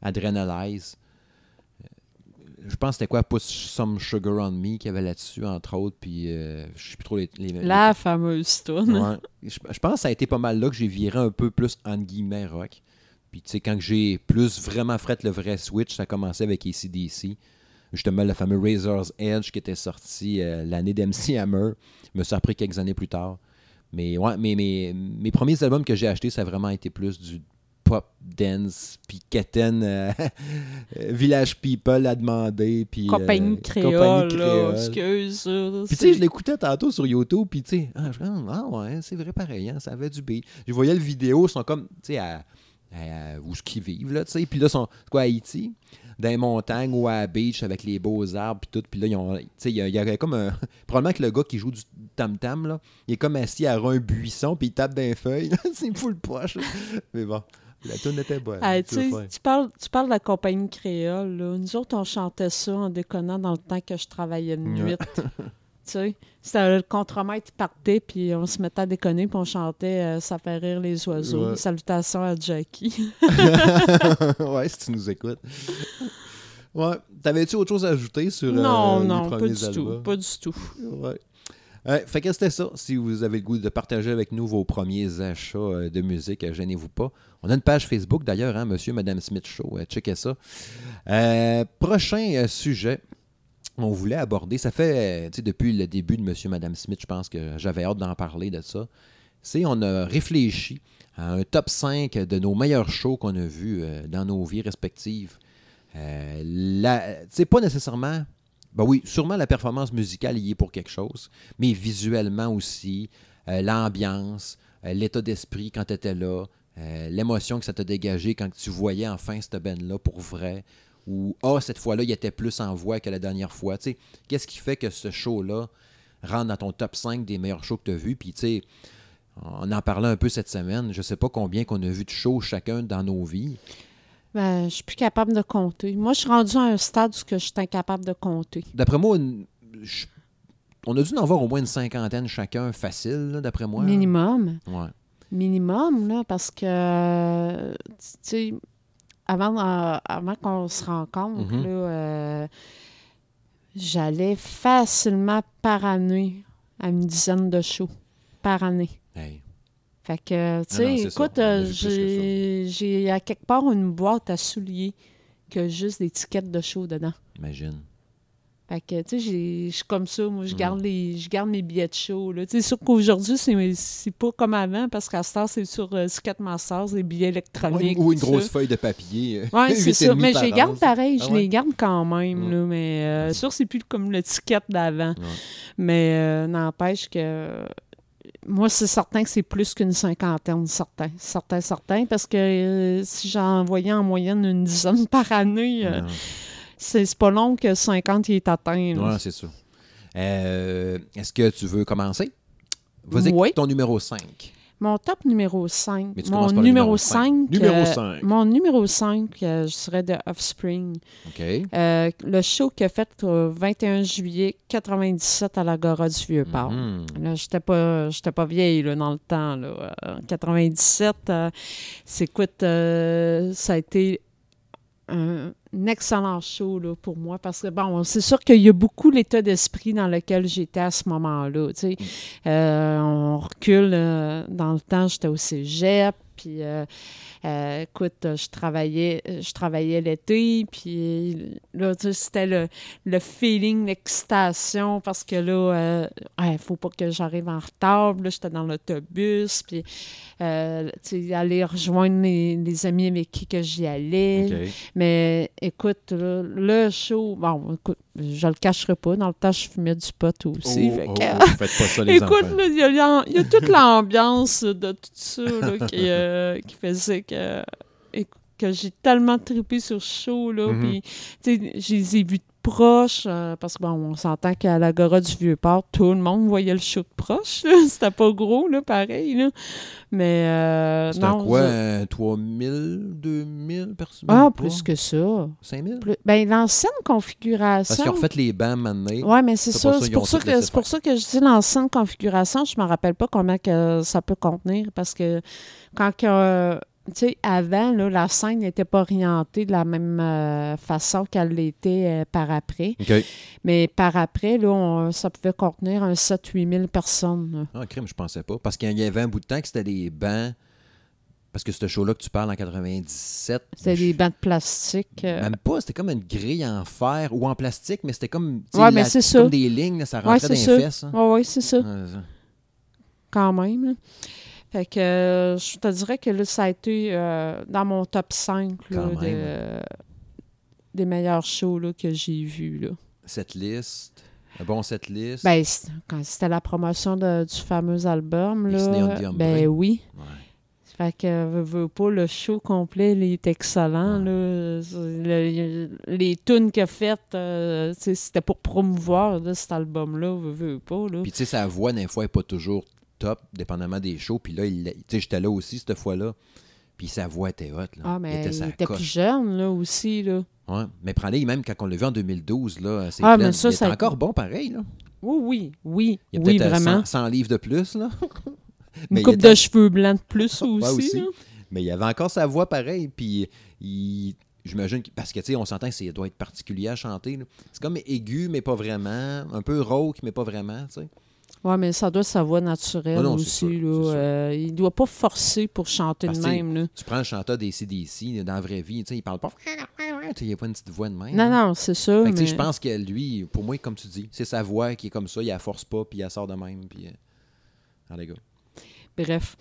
Adrenalize. Je pense que c'était quoi, Put Some Sugar on Me qu'il y avait là-dessus, entre autres, puis euh, je sais plus trop les. les- la fameuse tune. Ouais. Je, je pense que ça a été pas mal là que j'ai viré un peu plus en guillemets rock. Puis tu sais, quand j'ai plus vraiment fait le vrai switch, ça a commencé avec ACDC. Justement, le fameux Razor's Edge qui était sorti euh, l'année d'MC Hammer. Je me suis appris quelques années plus tard. Mais ouais, mes, mes, mes premiers albums que j'ai achetés, ça a vraiment été plus du pop dance, puis Keten, euh, Village People a demandé, puis... euh, Compagnie créole, Compagnie là. Créole. Excuse. Puis tu sais, je l'écoutais tantôt sur YouTube, puis tu sais, ah, ah, ouais, c'est vrai pareil, hein, ça avait du beat. Je voyais le vidéo, ils sont comme, tu sais, à, à- où ce qu'ils vivent, là, tu sais. Puis là, ils sont, c'est quoi, à Haïti, dans les montagnes ou à la beach avec les beaux arbres, puis tout. Puis là, ils ont, tu sais, il y, y avait comme un... Probablement que le gars qui joue du tam-tam, là, il est comme assis à un buisson, puis il tape dans les feuilles. c'est full poche. Mais bon, la tune était bonne. Ah, tu parles, tu parles de la compagnie créole. Là. Nous autres, on chantait ça en déconnant dans le temps que je travaillais de nuit. Ouais. tu sais, c'était le contremaître qui partait, puis on se mettait à déconner, puis on chantait euh, Ça fait rire les oiseaux. Ouais. Salutations à Jackie. ouais, si tu nous écoutes. Ouais. T'avais-tu autre chose à ajouter sur euh, non, les non, pas du tout. Pas du tout. Ouais. Ouais, fait que c'était ça. Si vous avez le goût de partager avec nous vos premiers achats euh, de musique, euh, gênez-vous pas. On a une page Facebook d'ailleurs, hein, Monsieur Madame Smith Show. Euh, checkez ça. Euh, prochain euh, sujet. On voulait aborder, ça fait, euh, depuis le début de Monsieur Madame Smith, je pense que j'avais hâte d'en parler de ça. C'est, on a réfléchi à un top 5 de nos meilleurs shows qu'on a vus euh, dans nos vies respectives. Euh, sais, pas nécessairement ben oui, sûrement la performance musicale y est pour quelque chose, mais visuellement aussi, euh, l'ambiance, euh, l'état d'esprit quand tu étais là, euh, l'émotion que ça t'a dégagé quand tu voyais enfin cette band-là pour vrai, ou ah, cette fois-là, il était plus en voix que la dernière fois. Tu sais, qu'est-ce qui fait que ce show-là rentre dans ton top 5 des meilleurs shows que tu as vus? Puis, tu sais, on en parlait un peu cette semaine. Je sais pas combien qu'on a vu de shows chacun dans nos vies. Ben, je suis plus capable de compter. Moi, je suis rendue à un stade où je suis incapable de compter. D'après moi, une- je- on a dû en voir au moins une cinquantaine chacun, facile, d'après moi. Minimum. Ouais. Minimum, là, parce que, tu sais, avant, euh, avant qu'on se rencontre, Mhm. euh, j'allais facilement par année à une dizaine de shows par année. Hey. Fait que, tu Ah sais, c'est écoute, a euh, j'ai à quelque part une boîte à souliers que juste des tickets de show dedans. Imagine. Fait que, tu sais, j'ai- je suis comme ça. Moi, je Mhm. garde, les, je garde mes billets de show. sais, sûr qu'aujourd'hui, c'est c'est pas comme avant parce qu'à ce temps, c'est sur euh, Ticketmasters, les billets électroniques. ou une grosse ça. feuille de papier. euh, Oui, c'est demi Mais je les garde pareil. Ah Je ouais? les garde quand même. Mm. là, mais euh, sûr, c'est plus comme le ticket d'avant. Mais euh, n'empêche que moi, c'est certain que c'est plus qu'une cinquantaine, certain. Certain, certain. Parce que euh, si j'en voyais en moyenne une dizaine par année, euh, c'est pas long que 50 y est atteint. Ouais, c'est ça. Euh, Est-ce que tu veux commencer? Vas-y, Oui. ton numéro 5. Mon top numéro 5. Mais tu mon numéro numéro 5. cinq. Numéro cinq. Mon numéro 5, euh, je serais de Offspring. OK. Euh, le show qu'il a fait le 21 juillet 97 à l'Agora du Vieux-Port. Mhm. Là, j'étais pas, j'étais pas vieille là, dans le temps. Là. En 97, euh, c'est écoute, euh, ça a été un, excellent show là, pour moi parce que bon, c'est sûr qu'il y a beaucoup l'état d'esprit dans lequel j'étais à ce moment-là. tu sais. Euh, on recule euh, dans le temps, j'étais au cégep, puis euh, euh, écoute, je travaillais, je travaillais l'été, puis là, tu sais, c'était le, le feeling, l'excitation, parce que là, il ne faut pas que j'arrive en retard. Là, j'étais dans l'autobus, puis euh, tu sais, aller rejoindre les, les amis avec qui que j'y allais. Mais écoute, là, le show, bon, écoute, je le cacherai pas. Dans le temps, je fumais du pot aussi. Oh, fait oh, que- oh, faites pas ça, les Écoute, il y, a y toute l'ambiance de tout ça là, qui, euh, qui faisait que, que j'ai tellement trippé sur ce show. Là, puis, je les ai vus de proche, euh, parce que bon, on s'entend qu'à l'Agora du Vieux-Port, tout le monde voyait le show de proche. C'était pas gros, là, pareil. Là. Mais euh, C'était quoi? je- euh, 3000, 2000 personnes? Ah, plus que ça. 5000? Plus- Ben, l'ancienne Parce configuration. qu'ils ont refait les bancs maintenant. Oui, mais c'est ça. C'est pour ça, que, c'est pour ça que je dis l'ancienne configuration. Je me rappelle pas combien que ça peut contenir parce que quand euh, tu sais, avant, là, la scène n'était pas orientée de la même euh, façon qu'elle l'était euh, par après. Mais par après, là, on- ça pouvait contenir un 7-8 000 personnes. là. Ah, crime, je pensais pas. Parce qu'il y avait un bout de temps que c'était des bancs. Parce que ce show-là que tu parles en 97. C'était des bancs de plastique. euh, Même pas, c'était comme une grille en fer ou en plastique, mais c'était comme, Ouais, mais la- ça. des lignes, là, ça Ouais, rentrait c'est dans ça. les fesses. hein. Oui, c'est ça. Ouais, c'est ça. quand même. Fait que euh, je te dirais que là, ça a été euh, dans mon top 5 là, Quand de- même. des meilleurs shows là, que j'ai vus. Là. Cette liste, un bon cette liste. Ben, quand c'était la promotion de- du fameux album, là, ben oui. Ouais. Fait que, veux, veux pas, le show complet, il est excellent. Là. Le- les tunes qu'il a faites, euh, c'était pour promouvoir là, cet album-là, veux, veux pas. Là. Puis tu sais, sa voix, des fois, n'est pas toujours top, dépendamment des shows. Puis là, il- tu sais, j'étais là aussi cette fois-là. Puis sa voix était haute. Là. ah, mais était il était coche. plus jeune, là, aussi, là. Ouais. Mais prends-les, même quand on l'a vu en 2012, là, c'est Ah, plein- mais ça, il est encore bon pareil. Là. Oui, oui, oui, Il y a oui, peut-être vraiment. 100, 100 livres de plus. Là. Une Mais il coupe était- de cheveux blancs de plus aussi. Ouais, aussi. là. Mais il avait encore sa voix pareil. Puis il- j'imagine que. Parce que, tu sais, on s'entend que ça doit être particulier à chanter. C'est comme aigu, mais pas vraiment. Un peu rauque, mais pas vraiment, tu sais. Oui, mais ça doit être sa voix naturelle Ah non, aussi. sûr, là. sûr. Euh, il doit pas forcer pour chanter Parce de même. Là. Tu prends le chanteur des CDC dans la vraie vie, il parle pas. Il n'y a pas une petite voix de même. Non, non, c'est tu mais... Je pense que lui, pour moi, comme tu dis, c'est sa voix qui est comme ça, il la force pas, puis il la sort de même. Puis, euh, ah, les gars. Bref.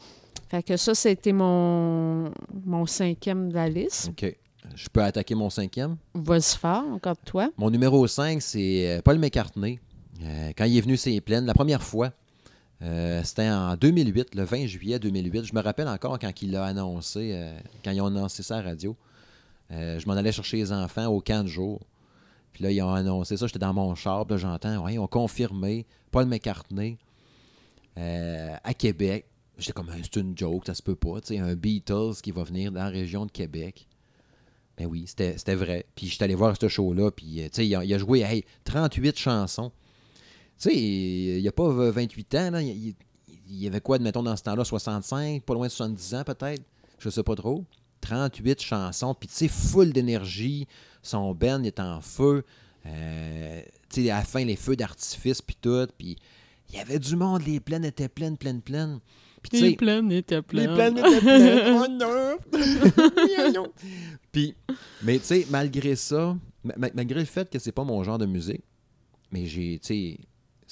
Fait que ça, c'était mon, mon cinquième de la liste. OK. Je peux attaquer mon cinquième? Vas-y fort, encore toi. Mon numéro 5, c'est euh, Paul McCartney. Euh, quand il est venu ces plaines, la première fois, euh, c'était en 2008, le 20 juillet 2008. Je me rappelle encore quand il l'a annoncé, euh, quand ils ont annoncé ça à la radio. Je m'en allais chercher les enfants au camp de jour. Puis là, ils ont annoncé ça. J'étais dans mon char. puis j'entends, ils ont confirmé Paul McCartney à Québec. J'étais comme, c'est une joke, ça se peut pas. Un Beatles qui va venir dans la région de Québec. Ben oui, c'était vrai. Puis je suis allé voir ce show-là, puis il, a- joué hey, 38 chansons. Tu sais, il n'y a pas euh, 28 ans, là. Il, y avait quoi, mettons, dans ce temps-là, 65, pas loin de 70 ans peut-être, je sais pas trop. 38 chansons, puis tu sais, full d'énergie. Son Ben est en feu. Euh, tu sais, à la fin, les feux d'artifice, puis tout. Puis il y avait du monde, les plaines étaient pleines, pleines, pleines. Puis tu Les plaines étaient les pleines. plaines étaient pleines. Oh non! Puis, mais tu sais, malgré ça, ma- ma- malgré le fait que c'est pas mon genre de musique, mais j'ai, tu sais,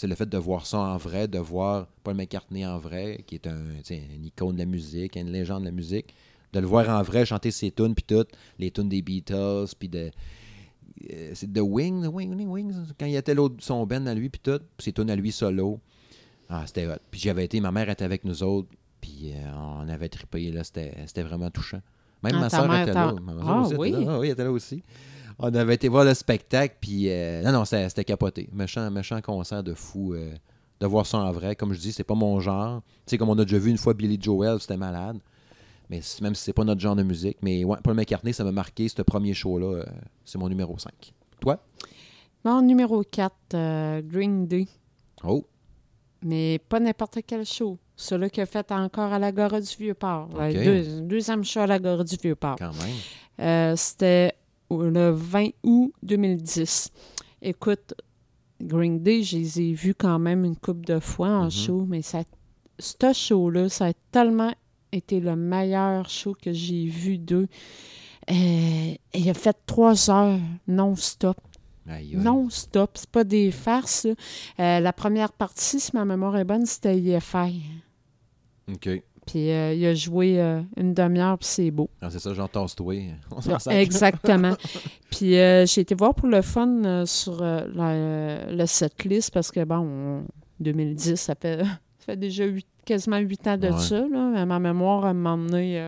c'est le fait de voir ça en vrai, de voir Paul McCartney en vrai, qui est un, une icône de la musique, une légende de la musique, de le voir en vrai chanter ses tunes, puis toutes, les tunes des Beatles, puis de. euh, c'est The Wing, The Wing, The Wings, quand il était l'autre, son band à lui, puis tout, puis ses tunes à lui solo. Ah, c'était hot. Puis j'avais été, ma mère était avec nous autres, puis euh, on avait trippé, là, c'était c'était vraiment touchant. Même Ah, ma soeur mère, était ta- là. Ma soeur Ah, aussi était oui? là. Ah oui, elle était là aussi. On avait été voir le spectacle, puis euh, non, non, c'était capoté. Méchant, méchant concert de fou. euh, de voir ça en vrai. Comme je dis, c'est pas mon genre. Tu sais, comme on a déjà vu une fois Billy Joel, c'était malade. Mais même si c'est pas notre genre de musique. Mais ouais, Paul McCartney, ça m'a marqué, ce premier show-là. euh, c'est mon numéro 5. Toi? Bon, numéro 4, Green Day. Oh, Mais pas n'importe quel show. Celui qu'il a fait encore à l'Agora du Vieux-Port. Deux- deuxième show à l'Agora du Vieux-Port. quand même. Euh, C'était le 20 août 2010. Écoute, Green Day, je les ai vus quand même une couple de fois en Mhm. show, mais ça, ce show-là, ça a tellement été le meilleur show que j'ai vu d'eux. Euh, il a fait trois heures non-stop. Non-stop. C'est pas des farces. Euh, la première partie, si ma mémoire est bonne, c'était IFI. OK. Puis euh, il a joué euh, une demi-heure, puis c'est beau. Ah, c'est ça, j'en tasse-toi. On s'en Ah. Exactement. Puis euh, j'ai été voir pour le fun sur la, le setlist parce que, bon, on- 2010, ça fait, ça fait déjà quasiment huit ans de Ouais. ça. Là. Ma mémoire m'a emmené.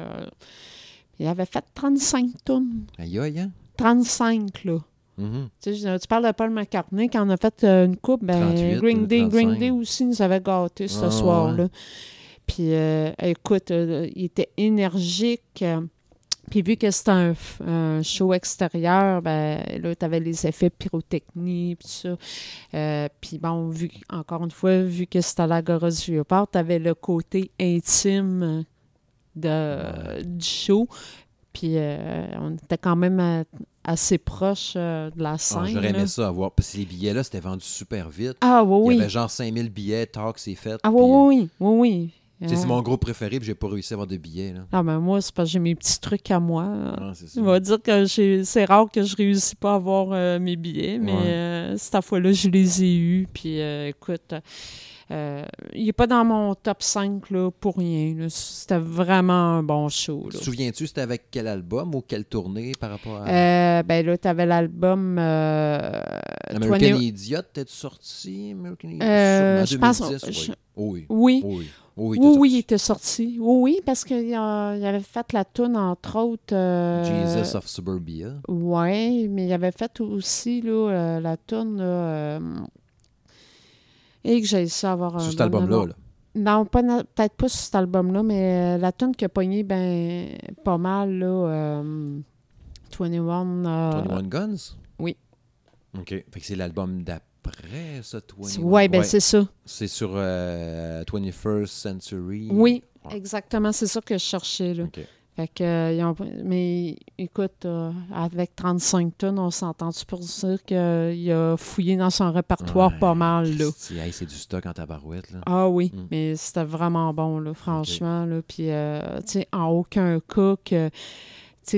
il avait fait 35 tonnes. Aïe, aïe, hein? 35, là. Mhm. Tu, parles de Paul McCartney, quand on a fait une coupe, ben, 38, Green, Day, 35. Green Day aussi nous avait gâtés ce Ah, soir-là. ouais. Puis, euh, écoute, euh, il était énergique. euh, puis, vu que c'était un, un show extérieur, ben, là, tu avais les effets pyrotechniques, puis ça. Euh, puis, bon, vu, encore une fois, vu que c'était à l'Agora du Vieux-Port, tu avais le côté intime de, du show. Puis, euh, on était quand même à- assez proche euh, de la Ah, scène. J'aurais là. aimé ça avoir. Parce que les billets-là, c'était vendu super vite. Ah, oui, Il oui. y avait genre 5000 billets, talk, c'est fait. Ah, oui, oui, oui, oui, oui. C'est mon groupe préféré, puis j'ai pas réussi à avoir de billets. Là. Ah, ben moi, c'est parce que j'ai mes petits trucs à moi. Ah. On va dire que c'est rare que je réussis pas à avoir euh, mes billets, mais Ouais. euh, cette fois-là, je les ai eus. Puis euh, écoute, il n'est pas dans mon top 5 là, pour rien. C'était vraiment un bon show. Te Là. souviens-tu c'était avec quel album ou quelle tournée par rapport à ben là, tu avais l'album American 20 Idiot, t'es-tu sorti? American Idiot? Je pense- 2010, je- oui. Oui, Oui. Oui. Il était sorti. Oui, oui, parce qu'il avait fait la toune, entre autres. euh, Jesus of Suburbia. Oui, mais il avait fait aussi là, euh, la toune. là, euh, et que j'ai essayé d'avoir. Sur cet bon album-là. Là. Non, peut-être pas sur cet album-là, mais euh, la toune qui a pogné ben, pas mal, là. euh, 21. euh, 21 Guns? oui. OK. Fait que c'est l'album d'après, ça, 21. Oui, ben c'est ça. C'est sur euh, 21st Century. Oui, Ouais. exactement. C'est ça que je cherchais, là. Fait que, euh, ils ont- mais écoute, euh, avec 35 tonnes, on s'entend-tu pour dire qu'il a fouillé dans son répertoire Ouais. pas mal, là. C'est hey, c'est du stock en tabarouette, là. Ah oui, Mm. mais c'était vraiment bon, là, franchement. Là, puis, euh, tu sais, en aucun cas que,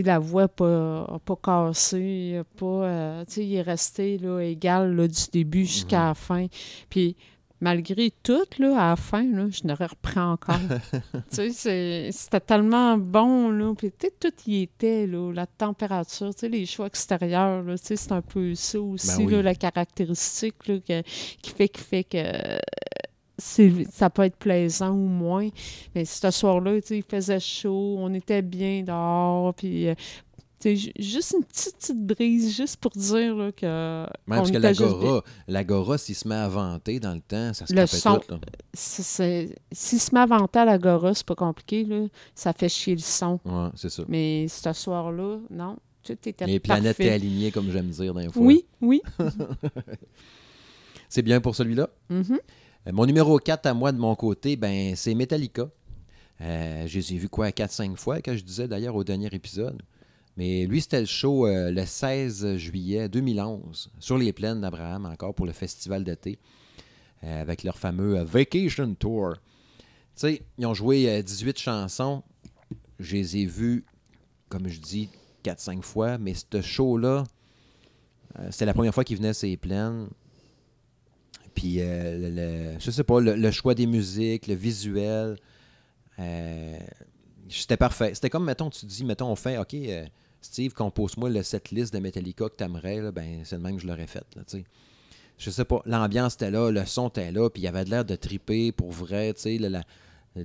la voix n'a pas, pas cassé, a pas, euh, il est resté, là, égal, là, du début jusqu'à Mhm. la fin. Puis, malgré tout, là, à la fin, là, je n'aurais repris encore. c'était tellement bon, là. Puis, tout y était, là, la température, les choix extérieurs, c'est un peu ça aussi, Ben oui. là, la caractéristique, là, que- qui fait, qui fait que ça peut être plaisant ou moins. Mais ce soir-là, il faisait chaud, on était bien dehors, puis... euh, juste une petite, petite brise, juste pour dire là, que. Même parce que l'Agora, l'Agora, s'il se met à vanter dans le temps, ça se Le son. tout. S'il se met à vanter à l'Agora, c'est pas compliqué, là. Ça fait chier le son. Ouais, c'est ça. Mais ce soir-là, non. Tout était Les planètes étaient alignées, comme j'aime dire d'un fois. Oui, oui. C'est bien pour celui-là? Mhm. Euh, Mon numéro 4 à moi de mon côté, ben, c'est Metallica. Euh, je les ai vus quoi, 4-5 fois, que je disais d'ailleurs au dernier épisode. Mais lui, c'était le show euh, le 16 juillet 2011, sur les plaines d'Abraham, encore pour le festival d'été, euh, avec leur fameux euh, Vacation Tour. Tu sais, ils ont joué 18 chansons. Je les ai vus, comme je dis, 4-5 fois, mais ce show-là, c'était la première fois qu'ils venaient ces plaines. Puis, le, je sais pas, le, choix des musiques, le visuel, c'était parfait. C'était comme, mettons, tu dis, mettons, on fait, OK, Steve, compose-moi le setlist de Metallica que t'aimerais, ben, c'est le même que je l'aurais fait. Là, je sais pas, l'ambiance était là, le son était là, puis il y avait de l'air de triper pour vrai, tu sais,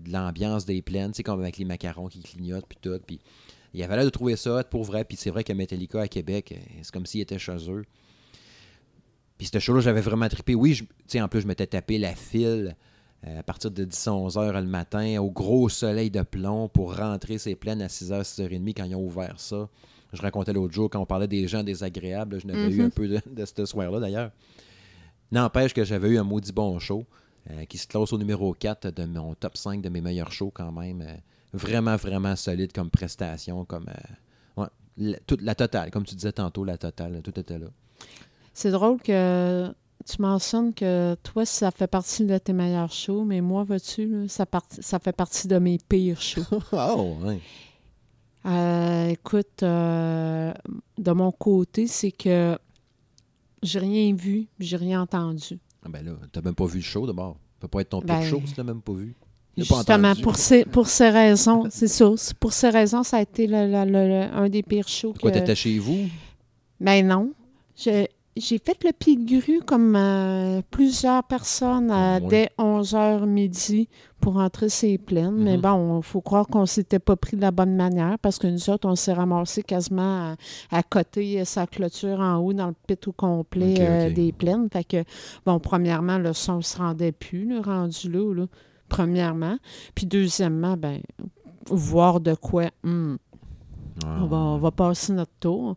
l'ambiance des plaines, comme avec les macarons qui clignotent, puis tout. Puis il y avait l'air de trouver ça pour vrai, puis c'est vrai que Metallica à Québec, euh, c'est comme s'il était chez eux. Puis ce show-là, j'avais vraiment trippé. Oui, tu sais, en plus, je m'étais tapé la file euh, à partir de 10-11 heures le matin, au gros soleil de plomb, pour rentrer ces plaines à 6h, 6h30 quand ils ont ouvert ça. Je racontais l'autre jour quand on parlait des gens désagréables. Je n'avais eu un mhm. peu de, ce soir-là d'ailleurs. N'empêche que j'avais eu un maudit bon show euh, qui se classe au numéro 4 de mon top 5 de mes meilleurs shows quand même. Euh, vraiment, vraiment solide comme prestation, comme la, toute la totale, comme tu disais tantôt, la totale, tout était là. C'est drôle que tu mentionnes que toi, ça fait partie de tes meilleurs shows, mais moi, vois-tu, ça, ça fait partie de mes pires shows. oh, oui. Euh, écoute, euh, de mon côté, c'est que j'ai rien vu, j'ai rien entendu. Ah ben là, t'as même pas vu le show d'abord. Ça peut pas être ton pire ben, show si t'as même pas vu. Justement, pour ces, pour ces raisons, c'est ça. Pour ces raisons, ça a été le, un des pires shows. Quoi, t'étais chez vous? Ben non. Je, j'ai fait le pied de grue comme euh, plusieurs personnes dès 11h midi pour entrer ces plaines. Mais mhm. bon, il faut croire qu'on s'était pas pris de la bonne manière parce que nous autres, on s'est ramassé quasiment à, côté sa clôture en haut dans le pit au complet euh, des plaines. Fait que, bon, premièrement, le son ne se rendait plus, le rendu là, premièrement. Puis deuxièmement, ben voir de quoi, hmm, on, va, on va passer notre tour.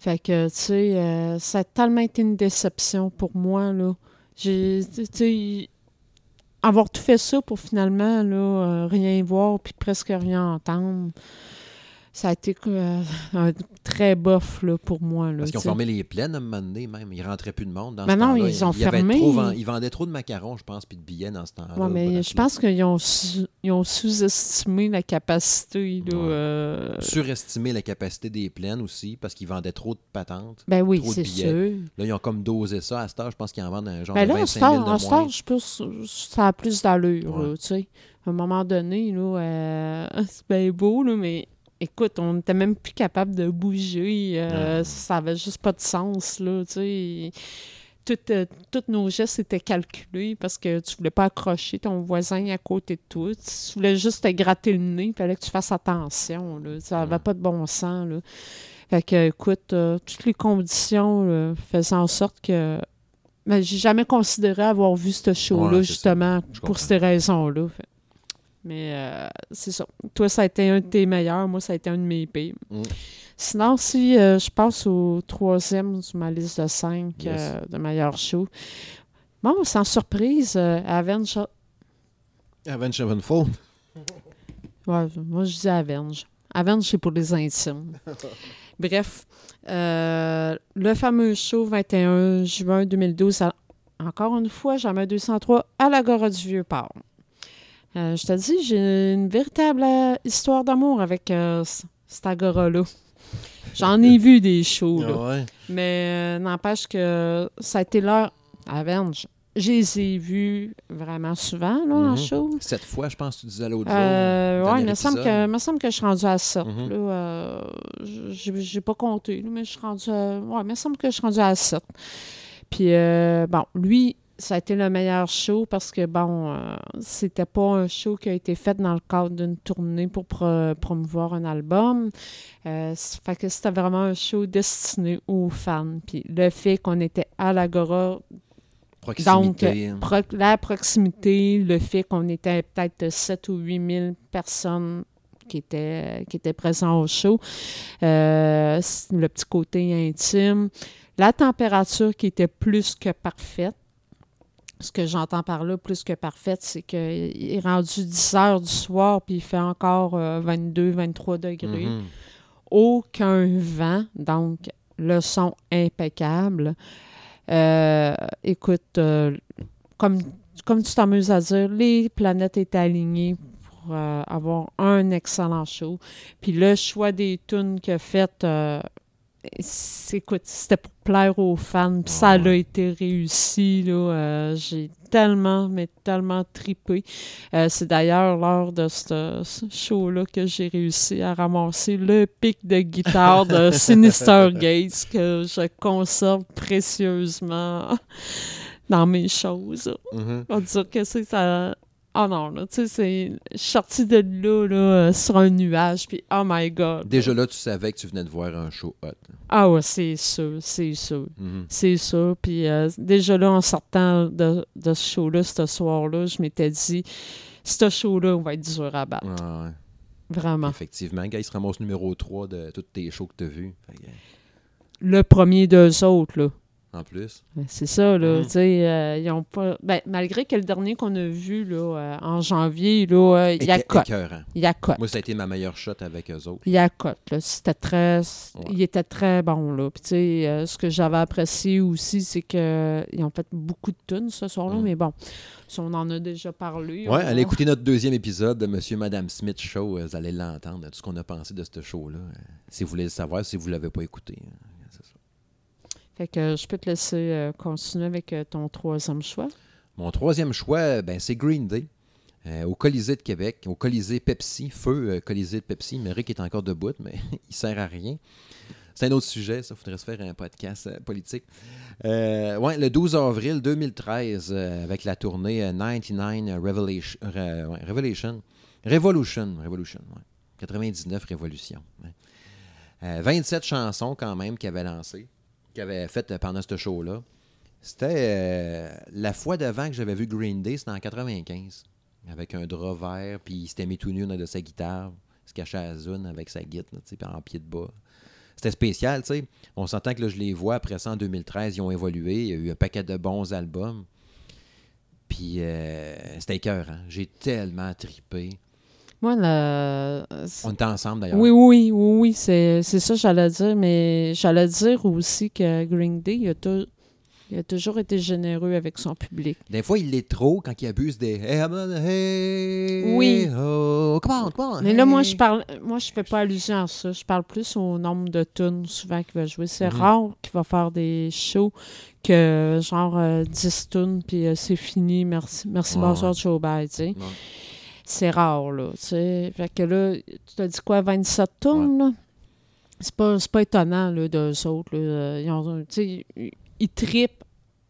Fait que, tu sais, euh, ça a tellement été une déception pour moi, là. J'ai, avoir tout fait ça pour finalement, euh, rien voir puis presque rien entendre ça a été euh, un très bof là, pour moi. Là, Parce qu'ils ont fermé les plaines à un moment donné, même. Il rentrait plus de monde dans mais ce non, ils ont fermé. ils vendaient trop de macarons, je pense, puis de billets dans ce temps-là. Oui, mais je pense qu'ils ont, ont sous-estimé la capacité. Là, euh, Surestimé la capacité des plaines aussi, parce qu'ils vendaient trop de patentes. Ben oui, c'est sûr. Là, ils ont comme dosé ça. À ce je pense qu'ils en vendent un genre ben de 25 000 de. À je pense ça a plus d'allure. tu sais. À un moment donné, là, euh, c'est bien beau, là, mais écoute, on n'était même plus capable de bouger. Euh, ça avait juste pas de sens, là, tu sais. Euh, tous nos gestes étaient calculés parce que tu voulais pas accrocher ton voisin à côté de toi. Tu voulais juste te gratter le nez, il fallait que tu fasses attention. Là. Ça n'avait pas de bon sens. Là. Fait que, écoute, euh, toutes les conditions faisaient en sorte que. Mais j'ai jamais considéré avoir vu ce show-là, justement, pour ces raisons-là. Mais euh, c'est ça. Toi, ça a été un de tes meilleurs. Moi, ça a été un de mes pires. Mm. Sinon, si euh, je passe au troisième sur ma liste de cinq euh, de meilleurs shows. Bon, sans surprise, Avenge. Avenge Sevenfold. ouais, moi, je dis Avenge. Avenge, c'est pour les intimes. Bref, le fameux show 21 juin 2012, encore une fois, jamais 203 à l'Agora du Vieux-Port. Euh, je te dis, j'ai une véritable euh, histoire d'amour avec euh, cet agora-là. J'en ai vu des shows, là. Ah Mais n'empêche que ça a été leur Avenge. Je les ai vus vraiment souvent, là, en mhm. show. Sept fois, je pense que tu disais l'autre jour. oui, il me semble, que, me semble que je suis rendue à sept. Mm j'ai pas compté, mais je suis rendue à... Ouais, il me semble que je suis rendue à sept. Puis, bon, lui, ça a été le meilleur show parce que, bon, euh, c'était pas un show qui a été fait dans le cadre d'une tournée pour promouvoir un album. Euh, fait que c'était vraiment un show destiné aux fans. Puis le fait qu'on était à l'Agora, donc la proximité, le fait qu'on était peut-être 7 ou 8 000 personnes qui étaient, qui étaient présents au show, euh, le petit côté intime, la température qui était plus que parfaite ce que j'entends par là, plus que parfaite, c'est qu'il est rendu 10 heures du soir, puis il fait encore 22, euh, 23 degrés. Mm-hmm. aucun vent, donc le son impeccable. Euh, écoute, euh, comme, comme tu t'amuses à dire, les planètes étaient alignées pour euh, avoir un excellent show. Puis le choix des tunes a fait, écoute, c'était pour plaire aux fans. Puis ça Ouais. a été réussi. là. Euh, J'ai tellement, mais tellement tripé. Euh, c'est d'ailleurs lors de ce, ce show-là que j'ai réussi à ramasser le pic de guitare de Sinister Gates que je conserve précieusement dans mes choses. Mhm. On va dire que c'est ça. Oh non, là, tu sais, c'est. Je suis sortie de là, là, euh, sur un nuage, puis oh my god. Déjà là, tu savais que tu venais de voir un show hot. Ah ouais, c'est sûr, c'est sûr. Mhm. C'est sûr. Puis euh, déjà là, en sortant de, de ce show-là, ce soir-là, je m'étais dit, ce show-là, on va être dur à battre. Ah ouais. Vraiment. Effectivement, gars, il se ramasse numéro 3 de tous tes shows que tu as vus. Que, Le premier d'eux autres, là. En plus. C'est ça, là. Tu sais, euh, ils ont pas. Ben, malgré que le dernier qu'on a vu, là, euh, en janvier, là, euh, il y a cote. Il y a cote. Moi, ça a été ma meilleure shot avec eux autres. Il y a cote, là. C'était très. Ouais. Il était très bon, là. Puis, tu sais, euh, ce que j'avais apprécié aussi, c'est qu'ils ont fait beaucoup de tunes ce soir-là, Mhm. mais bon, si on en a déjà parlé. Ouais, allez écouter notre deuxième épisode de Monsieur Madame Smith Show. Vous allez l'entendre, tout ce qu'on a pensé de ce show-là. Si vous voulez le savoir, si vous ne l'avez pas écouté. ça. Que je peux te laisser euh, continuer avec euh, ton troisième choix. Mon troisième choix, ben, c'est Green Day. euh, au Colisée de Québec, au Colisée Pepsi, feu euh, Colisée de Pepsi. Mais Rick est encore debout, mais il sert à rien. C'est un autre sujet, ça. faudrait se faire un podcast euh, politique. Euh, ouais, le 12 avril 2013, euh, avec la tournée euh, 99 Revelation, euh, ouais, Revelation. Revolution. Revolution, ouais. 99 Révolution. ouais. Euh, 27 chansons quand même qu'il avait lancées, qu'il avait faites euh, pendant ce show-là. C'était euh, la fois d'avant que j'avais vu Green Day, c'était en 95. Avec un drap vert, puis il s'était mis tout nu dans de sa guitare. Il se cachait à la zone avec sa guitare, en pied de bas. C'était spécial, tu sais. On s'entend que là, je les vois après ça en 2013, ils ont évolué. Il y a eu un paquet de bons albums. Puis euh, c'était écœurant. J'ai tellement tripé. Moi, le... On était ensemble d'ailleurs. Oui, oui, oui, oui, c'est c'est ça que j'allais dire, mais j'allais dire aussi que Green Day, il a, il a toujours été généreux avec son public. Des fois, il l'est trop quand il abuse des Hey, I'm on hey, Oui. oh, come on, come on, Mais là, moi, je parle, moi, je fais pas allusion à ça. Je parle plus au nombre de tunes souvent qu'il va jouer. C'est Mhm. rare qu'il va faire des shows que genre euh, 10 tunes, puis euh, c'est fini, merci, merci, Ouais, bonsoir, bye, tu sais. Ouais. C'est rare, là. Fait que là, tu t'as dit quoi, 27 tunes, là? C'est pas, pas étonnant, là, d'eux autres, là. Euh, Ils ont, ils- trippent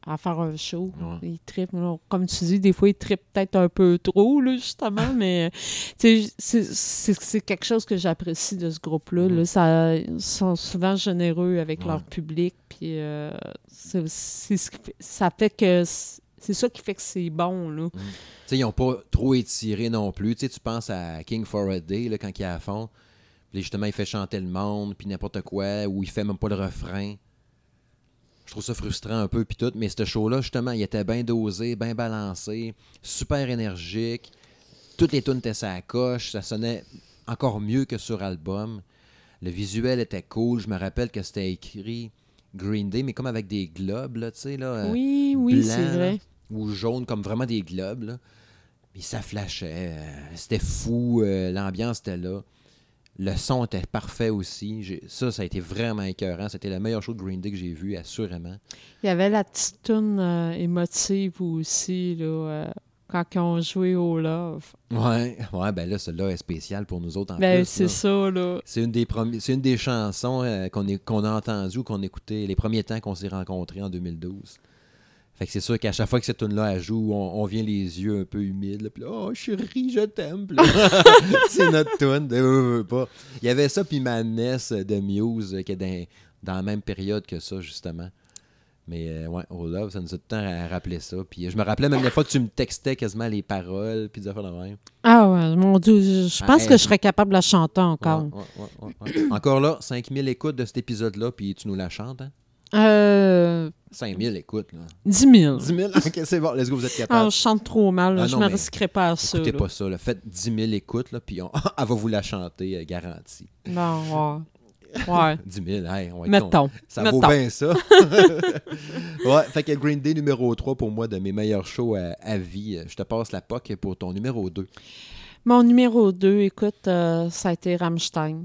à faire un show. Ouais. Ils trippent, comme tu dis, des fois, ils trippent peut-être un peu trop, là, justement, mais c'est- quelque chose que j'apprécie de ce groupe-là. Là. Ils sont souvent généreux avec Ouais. leur public, puis euh, ça fait que c'est ça qui fait que c'est bon, là. Tu sais, ils n'ont pas trop étiré non plus. Tu sais, tu penses à King for a Day, là, quand il est à fond. Puis justement, il fait chanter le monde, puis n'importe quoi, ou il fait même pas le refrain. Je trouve ça frustrant un peu, puis tout. Mais ce show-là, justement, il était bien dosé, bien balancé, super énergique. Toutes les tunes étaient sa coche. Ça sonnait encore mieux que sur album. Le visuel était cool. Je me rappelle que c'était écrit Green Day, mais comme avec des globes, là, tu sais, là. euh, oui, oui, c'est vrai. Ou jaune, comme vraiment des globes. Là. Puis ça flashait. euh, c'était fou. euh, L'ambiance était là. Le son était parfait aussi. Ça, ça a été vraiment écœurant. C'était la meilleure chose de Green Day que j'ai vue, assurément. Il y avait la petite toune euh, émotive aussi, là, euh, quand ils ont joué au Love. Ouais, ouais ben là, celle-là est spéciale pour nous autres en Ben, plus. c'est ça, là. C'est une des c'est une des chansons euh, qu'on a entendues ou qu'on écoutait les premiers temps qu'on s'est rencontrés en 2012. Fait que c'est sûr qu'à chaque fois que cette tune là elle joue, on, on vient les yeux un peu humides. là, Puis là, oh chérie, je t'aime. C'est notre tune. pas. Il y avait ça, puis Madness de Muse, qui est dans, dans la même période que ça, justement. Mais euh, ouais, Oh Love, ça nous a tout le temps à rappeler ça. Puis euh, je me rappelais même des fois que tu me textais quasiment les paroles, puis des affaires de même. Ah ouais, mon Dieu, je je pense Ah, que je serais capable de la chanter encore. Ouais, ouais, ouais, ouais, ouais. Encore là, 5000 écoutes de cet épisode-là, puis tu nous la chantes, hein? Euh, 5000 écoutes, là. 10 000. 10 000? Ok, c'est bon, let's go, vous êtes Ah, capable. je chante trop mal, là. Ah je non, mais risquerais pas à ça. Écoutez là. pas ça, là. Faites 10 000 écoutes, là, puis on- elle va vous la chanter, euh, garantie. Non, ouais. Ouais. 10 000, hey, on va Mettons. Ça Mettons. vaut bien ça. ouais, fait que Green Day numéro 3 pour moi de mes meilleurs shows à, à vie. Je te passe la POC pour ton numéro 2. Mon numéro 2, écoute, euh, ça a été Rammstein.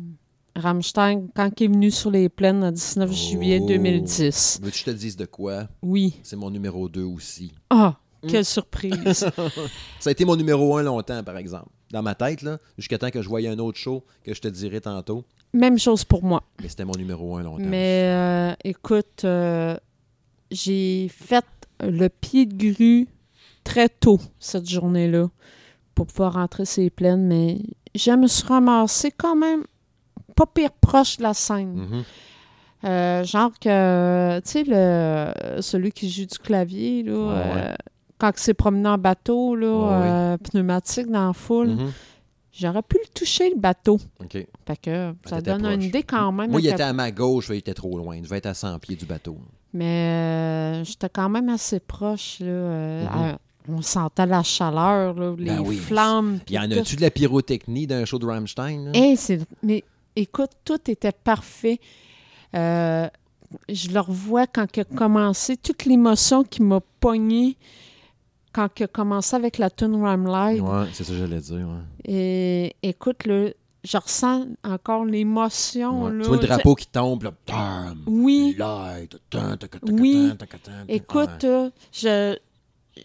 Rammstein, quand il est venu sur les plaines le 19 juillet Oh. 2010. Veux-tu que je te dise de quoi? Oui. C'est mon numéro 2 aussi. Ah, Mm. quelle surprise. Ça a été mon numéro 1 longtemps, par exemple. Dans ma tête, là, jusqu'à temps que je voyais un autre show que je te dirai tantôt. Même chose pour moi. Mais c'était mon numéro 1 longtemps. Mais euh, écoute, euh, j'ai fait le pied de grue très tôt cette journée-là pour pouvoir rentrer ces plaines, mais je me suis ramassée quand même pas pire proche de la scène. Mhm. Euh, genre que, tu sais, le, celui qui joue du clavier, là, Ouais, ouais. euh, quand il s'est promené en bateau, là, euh, pneumatique dans la foule, Mhm. j'aurais pu le toucher, le bateau. OK. Fait que ça t'étais donne une idée quand même. Moi, il était à ma gauche, il était trop loin. Il devait être à 100 pieds du bateau. Mais j'étais quand même assez proche. Là, Mhm. à- on sentait la chaleur, là, les Ben oui. flammes. Il y en a-tu de la pyrotechnie dans un show de Rammstein? là? tout. Hey, c'est- mais écoute, tout était parfait. Euh, je le revois quand il a commencé, toute l'émotion qui m'a pognée quand il a commencé avec la tune Ram Live. Ouais, c'est ça que j'allais dire. ouais. Et écoute, là, je ressens encore l'émotion. Ouais. Tu vois le drapeau qui tombe, là. Tam, Oui. light, Oui. Écoute, Ouais. euh, je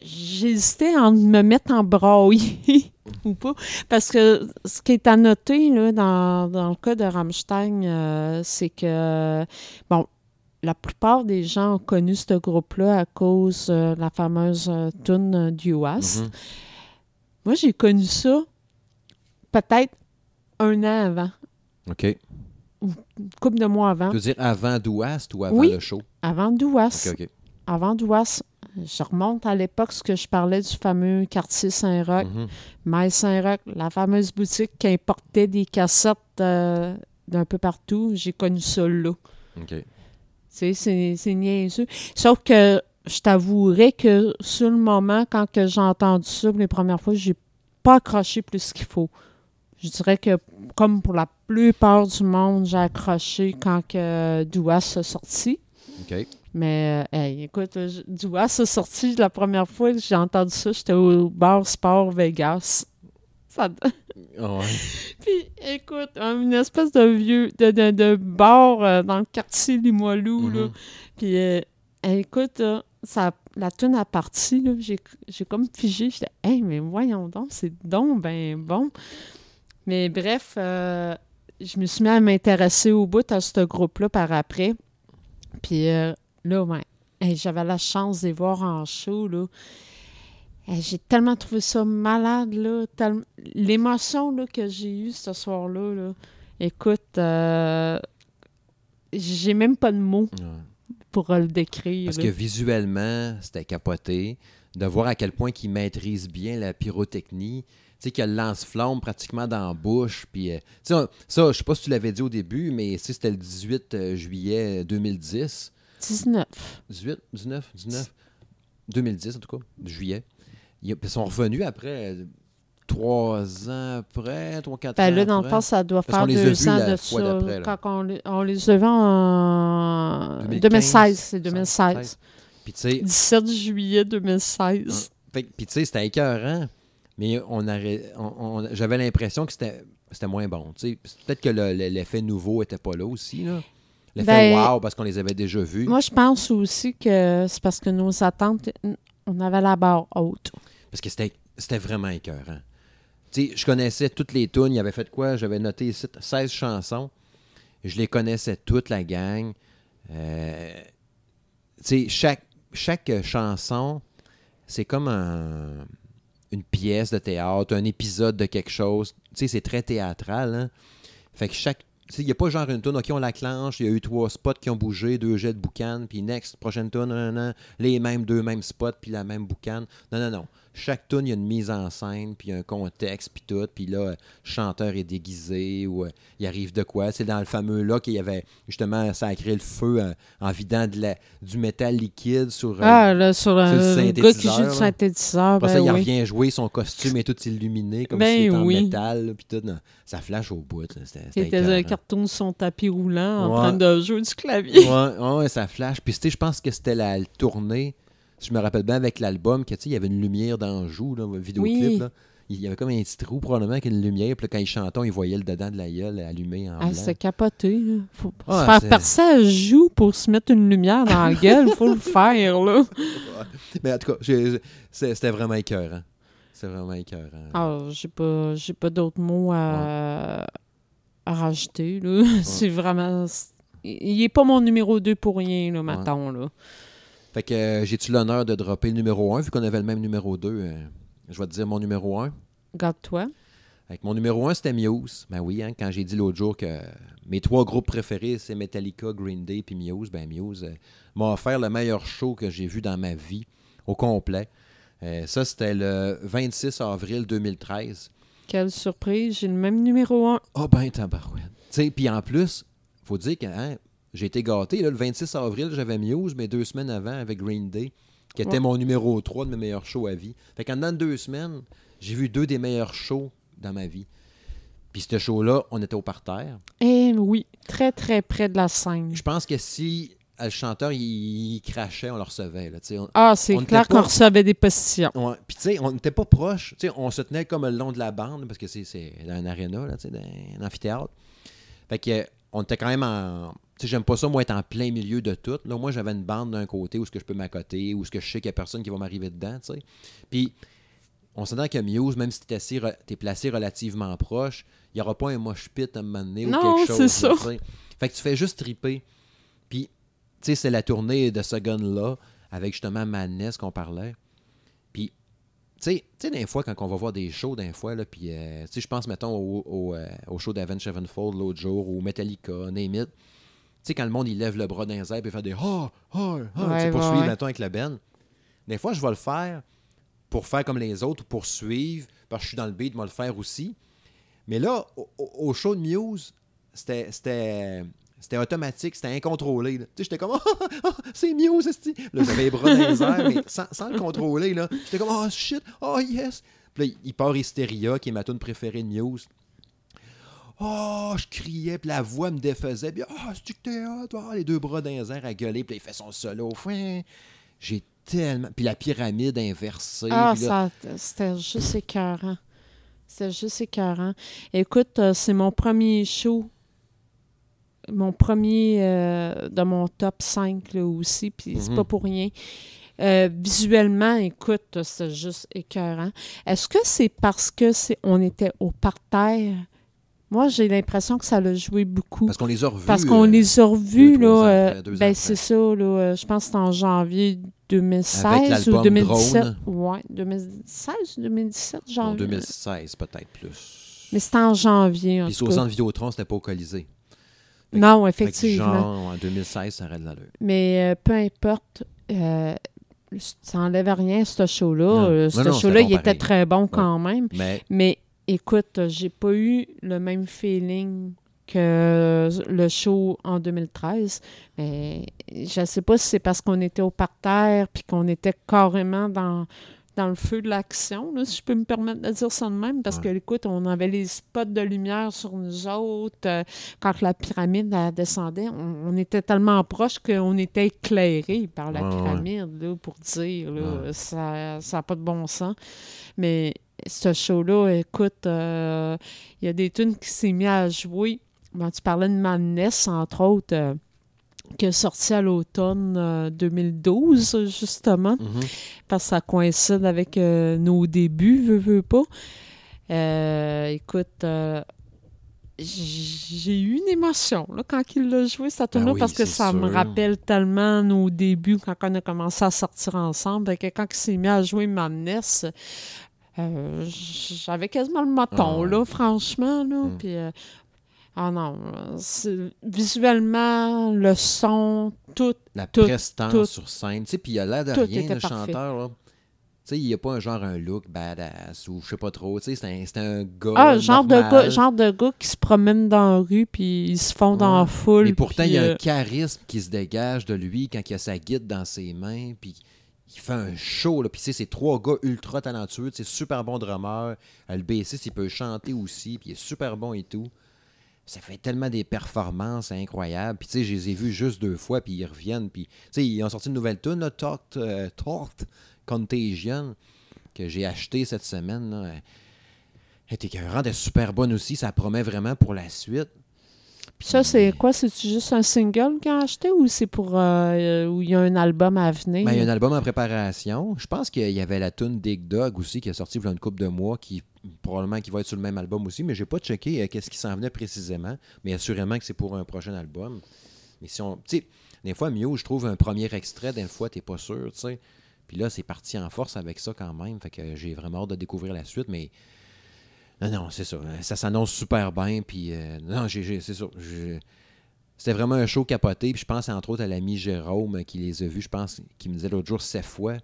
j'hésitais à me mettre en braille ou pas. Parce que ce qui est à noter là, dans, dans le cas de Rammstein, euh, c'est que, bon, la plupart des gens ont connu ce groupe-là à cause euh, de la fameuse euh, tune du Ouest. Mhm. Moi, j'ai connu ça peut-être un an avant, OK. une couple de mois avant. Tu veux dire avant d'Ouest ou avant Oui. le show? Avant d'Ouest. OK, OK. Avant d'Ouest, je remonte à l'époque ce que je parlais du fameux quartier Saint-Roch. Mhm. Maïs Saint-Roch, la fameuse boutique qui importait des cassettes euh, d'un peu partout, j'ai connu ça là. OK. Tu sais, c'est niaiseux. Sauf que je t'avouerai que sur le moment, quand que j'ai entendu ça pour les premières fois, j'ai pas accroché plus qu'il faut. Je dirais que, comme pour la plupart du monde, j'ai accroché quand que Douas s'est sorti. OK. Mais, euh, hey, écoute, je- Douas s'est sorti la première fois que j'ai entendu ça, j'étais au bar Sport Vegas. Ça, Ah ouais. puis, écoute, une espèce de vieux, de, de, de bar euh, dans le quartier Limoilou, là. Mhm. Puis, euh, écoute, ça, la tune a parti, là, j'ai, j'ai comme figé. J'étais, hey, mais voyons donc, c'est donc ben bon. Mais bref, euh, je me suis mis à m'intéresser au bout à ce groupe-là par après. Puis euh, là, ouais, j'avais la chance de les voir en show, là. J'ai tellement trouvé ça malade, là. L'émotion là, que j'ai eue ce soir-là, là. Écoute, euh, j'ai même pas de mots Ouais. pour euh, le décrire. Parce là. que visuellement, c'était capoté. De voir à quel point qu'il maîtrise bien la pyrotechnie. Tu sais, qu'il le lance-flamme pratiquement dans la bouche. Puis, euh, sais, on- ça, je sais pas si tu l'avais dit au début, mais c'était le 18 euh, juillet 2010. 19. 18, 19, 19. 2010, en tout cas, juillet. Ils sont revenus après euh, trois ans après, trois, quatre Ben ans là, dans le après. fond, ça doit Parce faire deux ans de ça. Quand on, les- on les a vus en 2015, 2016. C'est 2016. Puis, tu sais, 17 juillet 2016. Fait que- Puis tu sais, c'était écœurant, mais on on- on- j'avais l'impression que c'était moins bon. Peut-être que le- le- l'effet nouveau était pas là aussi. là. L'effet Ben, wow, parce qu'on les avait déjà vus. Moi, je pense aussi que c'est parce que nos attentes, on avait la barre haute. Parce que c'était vraiment écœurant. Tu sais, je connaissais toutes les tunes. Il avait fait quoi? J'avais noté ici 16 chansons. Je les connaissais toutes, la gang. Euh, tu sais, chaque, chaque chanson, c'est comme un- une pièce de théâtre, un épisode de quelque chose. Tu sais, c'est très théâtral. hein. Fait que chaque. Il n'y a pas genre une tune, OK, on la clenche, il y a eu trois spots qui ont bougé, deux jets de boucan, puis next, prochaine non, les mêmes deux mêmes spots, puis la même boucane. Non, non, non. Chaque tune, il y a une mise en scène, puis un contexte, puis tout. Puis là, le chanteur est déguisé, ou euh, il arrive de quoi. C'est dans le fameux là qu'il y avait, justement, ça a créé le feu euh, en vidant de la, du métal liquide sur, euh, Ah, là, sur le le gars qui joue là. synthétiseur. Après ben ça, il oui. revient jouer, son costume est tout illuminé, comme Ben s'il était en métal, puis tout. non, ça flash au bout. C'était un carton sur son tapis roulant en Ouais. train de jouer du clavier. Ouais, ouais, ça flash. Puis, tu sais, je pense que c'était la tournée, je me rappelle bien, avec l'album, que, il y avait une lumière dans le joue, là, le vidéoclip, Oui. là. Il y avait comme un petit trou, probablement, avec une lumière. Puis là, quand ils chantaient, ils voyaient le dedans de la gueule allumé en Ah, blanc. c'est capoté. Là. Faut Ah, se faire percer à joue pour se mettre une lumière dans la gueule. faut le faire, là. Mais en tout cas, c'était vraiment écœurant. C'était vraiment écœurant. Ah, j'ai pas, j'ai pas d'autres mots à, à rajouter, là. C'est vraiment... Il est pas mon numéro 2 pour rien, là, mettons, là. Fait que euh, j'ai-tu l'honneur de dropper le numéro 1, vu qu'on avait le même numéro 2. je vais te dire mon numéro 1. Garde-toi. Avec mon numéro 1, c'était Muse. Ben oui, hein, quand j'ai dit l'autre jour que mes trois groupes préférés, c'est Metallica, Green Day puis Muse, ben Muse euh, m'a offert le meilleur show que j'ai vu dans ma vie, au complet. Euh, ça, c'était le 26 avril 2013. Quelle surprise, j'ai le même numéro 1. Ah ben, tabarouette. Tu sais, puis en plus, faut dire que hein, j'ai été gâté. Là, le 26 avril, j'avais Muse, mais deux semaines avant, avec Green Day, qui était Ouais. mon numéro 3 de mes meilleurs shows à vie. Fait qu'en dedans de deux semaines, j'ai vu deux des meilleurs shows dans ma vie. Puis ce show-là, on était au parterre. Eh oui, très, très près de la scène. Je pense que si euh, le chanteur, il, il crachait, on le recevait. Là, on, Ah, c'est clair qu'on recevait des positions. Puis, tu sais, on n'était pas proche. On se tenait comme le long de la bande parce que c'est dans un aréna, là, un amphithéâtre. Fait que, on était quand même en. J'aime pas ça, moi, être en plein milieu de tout. Là, moi, j'avais une bande d'un côté où ce que je peux m'accoter, où ce que je sais qu'il y a personne qui va m'arriver dedans, tu sais. Puis, on s'entend que Muse, même si tu es, placé relativement proche, il n'y aura pas un mosh pit à un moment donné ou quelque chose. c'est ça. Fait que tu fais juste triper. Puis, tu sais, c'est la tournée de ce gun-là, avec justement Madness qu'on parlait. Puis, tu sais, tu sais, des fois, quand on va voir des shows, des fois, là, puis, euh, tu sais, je pense, mettons, au, au, euh, au show d'Avenged Sevenfold l'autre jour, ou Metallica, Name It. Tu sais, quand le monde, il lève le bras dans les airs, il fait des « Ah! Ah! Ah! Ouais, Tu sais, pour ouais, avec la benne. Des fois, je vais le faire pour faire comme les autres, ou pour suivre, parce que je suis dans le beat, je vais le faire aussi. Mais là, au, show de Muse, c'était... c'était c'était automatique, c'était incontrôlé. Tu sais, j'étais comme, oh, oh, c'est Muse, esti. Là, j'avais les bras dans les airs, mais sans, sans le contrôler, là. J'étais comme, oh shit, oh yes. Puis là, il part Hysteria, qui est ma tune préférée de Muse. Oh, je criais, puis la voix me défaisait. Puis, oh, c'est que t'es hot, oh, les deux bras dans les airs à gueuler, puis il fait son solo. J'ai tellement. Puis la pyramide inversée. Ah, là- ça, c'était juste écœurant. C'était juste écœurant. Écoute, euh, c'est mon premier show. Mon premier euh, de mon top 5 là, aussi, puis c'est Mhm. pas pour rien. Euh, visuellement, écoute, c'est juste écœurant. Est-ce que c'est parce que c'est on était au parterre? Moi, j'ai l'impression que ça l'a joué beaucoup. Parce qu'on les a revus. Parce qu'on euh, les a revus, deux, là. euh, ans ben, c'est ça, là. euh, je pense que c'était en janvier 2016 ou l'album 2017. Drone. Ouais, 2016 ou 2017, En janvier. 2016, peut-être plus. Mais c'était en janvier, en Puis tout c'est au cas. centre Vidéotron, c'était pas au Colisée. Fait Non, effectivement. genre, en 2016, ça arrête de l'allure. Mais euh, peu importe, euh, ça n'enlève rien, ce show-là. Euh, ce show-là, il était très bon quand même. Mais Mais écoute, j'ai pas eu le même feeling que le show en 2013. Mais je sais pas si c'est parce qu'on était au parterre puis qu'on était carrément dans, dans le feu de l'action, si je peux me permettre de dire ça de même. Parce que, écoute, on avait les spots de lumière sur nous autres. euh, quand la pyramide elle descendait, on, on était tellement proche qu'on était éclairé par la Ouais, ouais. pyramide, là, pour dire. Là, Ouais. Ça n'a pas de bon sens. Mais ce show-là, écoute, euh, il y a des tunes qui s'est mis à jouer. Ben, tu parlais de Madness, entre autres, euh, qui est sorti à l'automne euh, 2012, justement, mhm. parce que ça coïncide avec euh, nos débuts, veux, veux pas. Euh, écoute, euh, j'ai eu une émotion là, quand il l'a joué, cette tune-là, Ben oui, parce que ça me rappelle tellement nos débuts quand on a commencé à sortir ensemble. Fait que quand il s'est mis à jouer Madness, euh, j'avais quasiment le moton, Ah là, franchement. Là, Mm. puis, euh, ah non, visuellement, le son, tout. la Tout, prestance tout. sur scène. Tu sais, puis il a l'air de rien, le parfait. chanteur. Là. Tu sais, il n'y a pas un genre un look badass ou je sais pas trop. Tu sais, c'est un, un gars. Ah, genre de, gars, genre de gars qui se promènent dans la rue puis ils se font dans la foule. Mais pourtant, il y a euh, un charisme qui se dégage de lui quand il a sa guide dans ses mains. Puis il fait un show. Là. Puis c'est trois gars ultra talentueux. C'est super bon drummer. Euh, Le bassiste, il peut chanter aussi. Puis il est super bon et tout. Ça fait tellement des performances incroyables. Puis tu sais, je les ai vus juste deux fois. Puis ils reviennent. Puis tu sais, ils ont sorti une nouvelle tune, Talk, euh, Contagion, que j'ai acheté cette semaine. Là. Elle était super bonne aussi. Ça promet vraiment pour la suite. Puis ça, c'est quoi? C'est juste un single qu'ils ont acheté ou c'est pour. euh, où il y a un album à venir? Ben, il y a un album en préparation. Je pense qu'il y avait la tune Dig Dog aussi qui est sortie il y a une couple de mois, qui probablement qui va être sur le même album aussi, mais j'ai pas checké euh, qu'est-ce qui s'en venait précisément. Mais assurément que c'est pour un prochain album. Mais si on. Tu sais, des fois, mieux, je trouve un premier extrait, des fois, t'es pas sûr, tu sais. Puis là, c'est parti en force avec ça quand même. Fait que j'ai vraiment hâte de découvrir la suite, mais. Non, non, c'est ça. Ça s'annonce super bien. Puis, euh, non, j'ai, c'est ça. C'était vraiment un show capoté. Puis je pense entre autres à l'ami Jérôme euh, qui les a vus, je pense, qui me disait l'autre jour sept fois.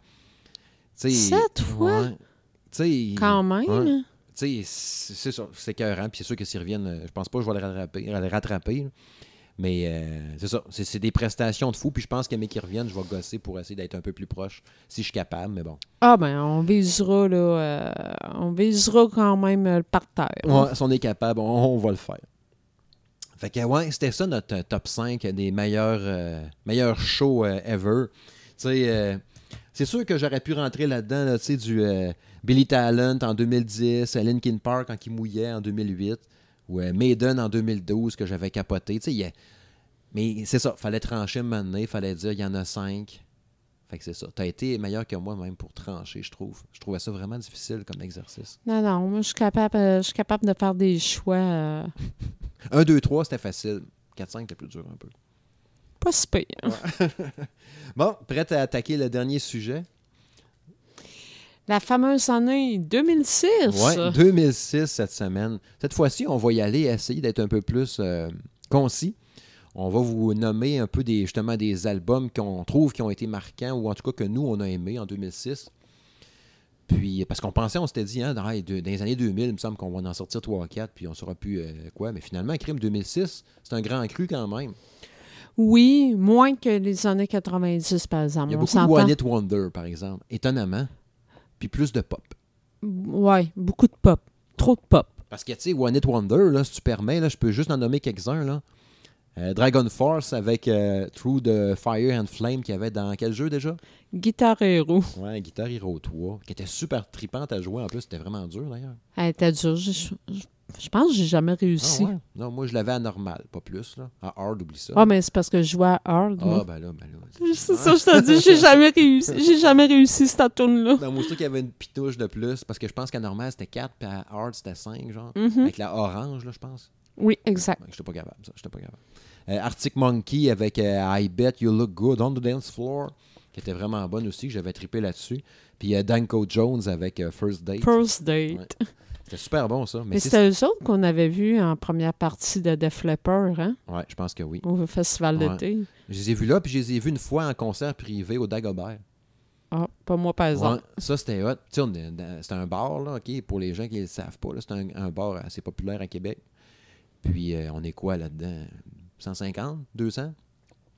Sept fois? ouais. Quand même? ouais. c'est ça, c'est écœurant. Puis c'est sûr que s'ils reviennent, euh, je pense pas que je vais le rattraper. le rattraper. Mais euh, c'est ça, c'est des prestations de fou. Puis je pense que mes qui reviennent, je vais gosser pour essayer d'être un peu plus proche, si je suis capable. Mais bon. Ah, ben, on visera, là. euh, on visera quand même euh, le parterre. Ouais, si on est capable, on, on va le faire. Fait que, ouais, c'était ça notre top 5 des meilleurs, meilleurs shows ever. Tu sais, c'est sûr que j'aurais pu rentrer là-dedans, là, tu sais, du Billy Talent en 2010, euh, Linkin Park quand il mouillait en 2008, ou euh, Maiden en 2012 que j'avais capoté. Tu sais, a- Mais c'est ça, fallait trancher maintenant, il fallait dire il y en a 5. Fait que c'est ça. T'as été meilleur que moi même pour trancher, je trouve. Je trouvais ça vraiment difficile comme exercice. Non, non, moi, je suis capable, euh, je suis capable de faire des choix euh, 1, 2, 3, c'était facile. 4, 5, c'était plus dur un peu. pas si pires. Bon, prête à attaquer le dernier sujet? La fameuse année 2006. Oui, 2006 cette semaine. Cette fois-ci, on va y aller essayer d'être un peu plus euh, concis. On va vous nommer un peu des, justement des albums qu'on trouve qui ont été marquants ou en tout cas que nous, on a aimé en 2006. Puis, parce qu'on pensait, on s'était dit, hein, dans, les années 2000, il me semble qu'on va en sortir 3 ou 4, puis on saura plus euh, quoi. Mais finalement, Crime 2006, c'est un grand cru quand même. Oui, moins que les années 90, par exemple. Il y a On beaucoup de. One It Wonder, par exemple, étonnamment. Puis plus de pop. Oui, beaucoup de pop. Trop de pop. Parce que, tu sais, One It Wonder, là, si tu permets, là, je peux juste en nommer quelques-uns. Là. Euh, Dragon Force avec euh, Through the Fire and Flame qu'il y avait dans quel jeu déjà? Guitare Hero. Ouais, Guitar Hero 3, qui était super tripante à jouer en plus, c'était vraiment dur d'ailleurs. Elle était dure. Je, je- je pense que j'ai jamais réussi. Ah ouais? Non, moi je l'avais à normal, pas plus. Là. À hard, oublie ça. Ah, mais c'est parce que je jouais à Hard. Ah, moi. ben là, ben là. C'est ça, je te dis, j'ai jamais réussi. J'ai jamais réussi cette tune-là. Dans mon qu'il y avait une pitouche de plus, parce que je pense qu'à normal c'était 4, puis à hard c'était 5, genre. Mhm. Avec la orange, là, je pense. Oui, exact. J'étais pas capable, ça. J'étais pas capable. Euh, Arctic Monkey avec euh, I Bet You Look Good on the Dance Floor, qui était vraiment bonne aussi, j'avais trippé là-dessus. Puis euh, Danko Jones avec euh, First Date. First Date. C'était super bon, ça. Mais c'était eux autres qu'on avait vu en première partie de Def Leppard, hein, Ouais, je pense que oui. au Festival Ouais. d'été. Je les ai vus là, puis je les ai vus une fois en concert privé au Dagobert. Ah, pas moi, par exemple. Ouais, ça, c'était hot. C'était un bar, là, OK, pour les gens qui ne le savent pas. C'est un, un bar assez populaire à Québec. Puis, euh, on est quoi là-dedans? 150? 200?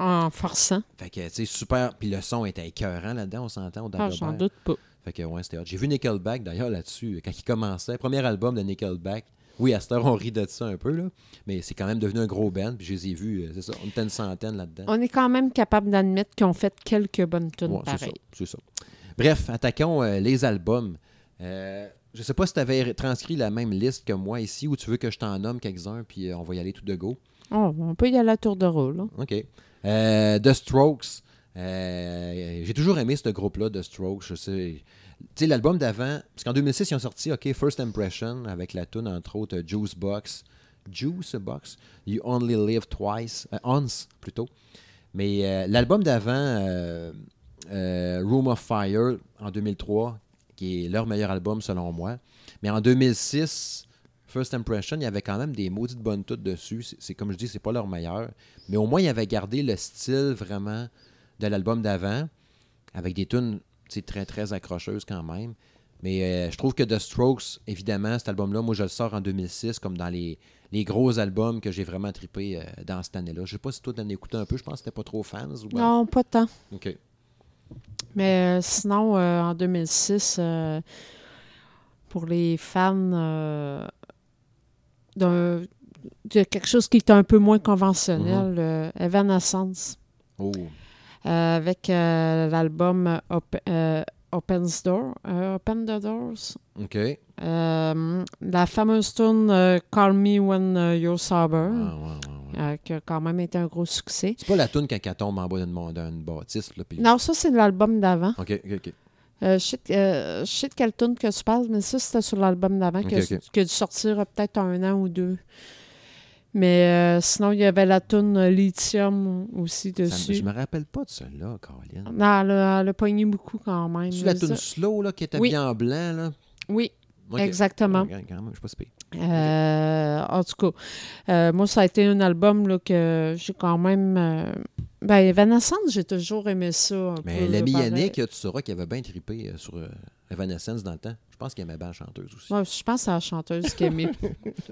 En forçant. Fait que, tu sais, super. Puis le son était écœurant là-dedans, on s'entend au Ah, Dagobert. j'en doute pas. Fait que, ouais, c'était. J'ai vu Nickelback, d'ailleurs, là-dessus, quand il commençait. Premier album de Nickelback. Oui, à cette heure, on rit de ça un peu, là. Mais c'est quand même devenu un gros band. Puis je les ai vus, euh, c'est ça, on était une centaine là-dedans. On est quand même capable d'admettre qu'ils ont fait quelques bonnes tunes Ouais, c'est ça, pareilles. c'est ça. Bref, attaquons euh, les albums. Euh, je sais pas si tu avais transcrit la même liste que moi ici ou tu veux que je t'en nomme quelques-uns, puis euh, on va y aller tout de go. Oh, on peut y aller à tour de rôle. hein. OK. The Strokes. Euh, J'ai toujours aimé ce groupe-là, The Strokes. Tu sais, l'album d'avant, parce qu'en 2006, ils ont sorti OK, First Impression, avec la tune entre autres euh, Juice Box. Juice Box? You Only Live Twice. euh, Once, plutôt. Mais l'album d'avant, Room of Fire, en 2003, qui est leur meilleur album selon moi. Mais en 2006, First Impression, il y avait quand même des maudites bonnes toutes dessus. C'est- comme je dis, c'est pas leur meilleur. Mais au moins, ils avaient gardé le style vraiment de l'album d'avant, avec des tunes tu très, très accrocheuse quand même. Mais euh, je trouve que The Strokes, évidemment, cet album-là, moi, je le sors en 2006 comme dans les, les gros albums que j'ai vraiment trippé euh, dans cette année-là. Je sais pas si toi, t'en as écouté un peu. Je pense que t'étais pas trop fans. Ou... Non, pas tant. OK. Mais euh, sinon, en 2006, euh, pour les fans d'un- de quelque chose qui est un peu moins conventionnel, euh, Evanescence, Oh. Euh, avec euh, l'album Op- euh, Opens Door, Open the Doors. OK. La fameuse tune Call Me When You're Sober, Ah, ouais, ouais, ouais. euh, qui a quand même été un gros succès. C'est pas la toune quand elle tombe en bas d'une bâtisse. Là, Non, ça, c'est l'album d'avant. OK, OK, OK. Euh, je, sais, euh, je sais de quelle tune que tu parles, mais ça, c'était sur l'album d'avant, Ok, que- ok. qui a dû sortir peut-être un an ou deux. Mais euh, sinon, il y avait la tune euh, Lithium aussi Ça dessus. je me rappelle pas de celle-là, Caroline. Non, elle a, elle a pogné beaucoup quand même. C'est la Ça- toune slow là, qui était Oui. bien en blanc. Là? Oui, exactement. Même, je suis pas si. Euh, en tout cas, euh, moi, ça a été un album là, que j'ai quand même. ben, Evanescence, j'ai toujours aimé ça. un Mais l'ami. Yannick, tu sauras qu'il avait bien trippé euh, sur Evanescence dans le temps. Je pense qu'il aimait bien la chanteuse aussi. Ouais, je pense que c'est la chanteuse qui aimait.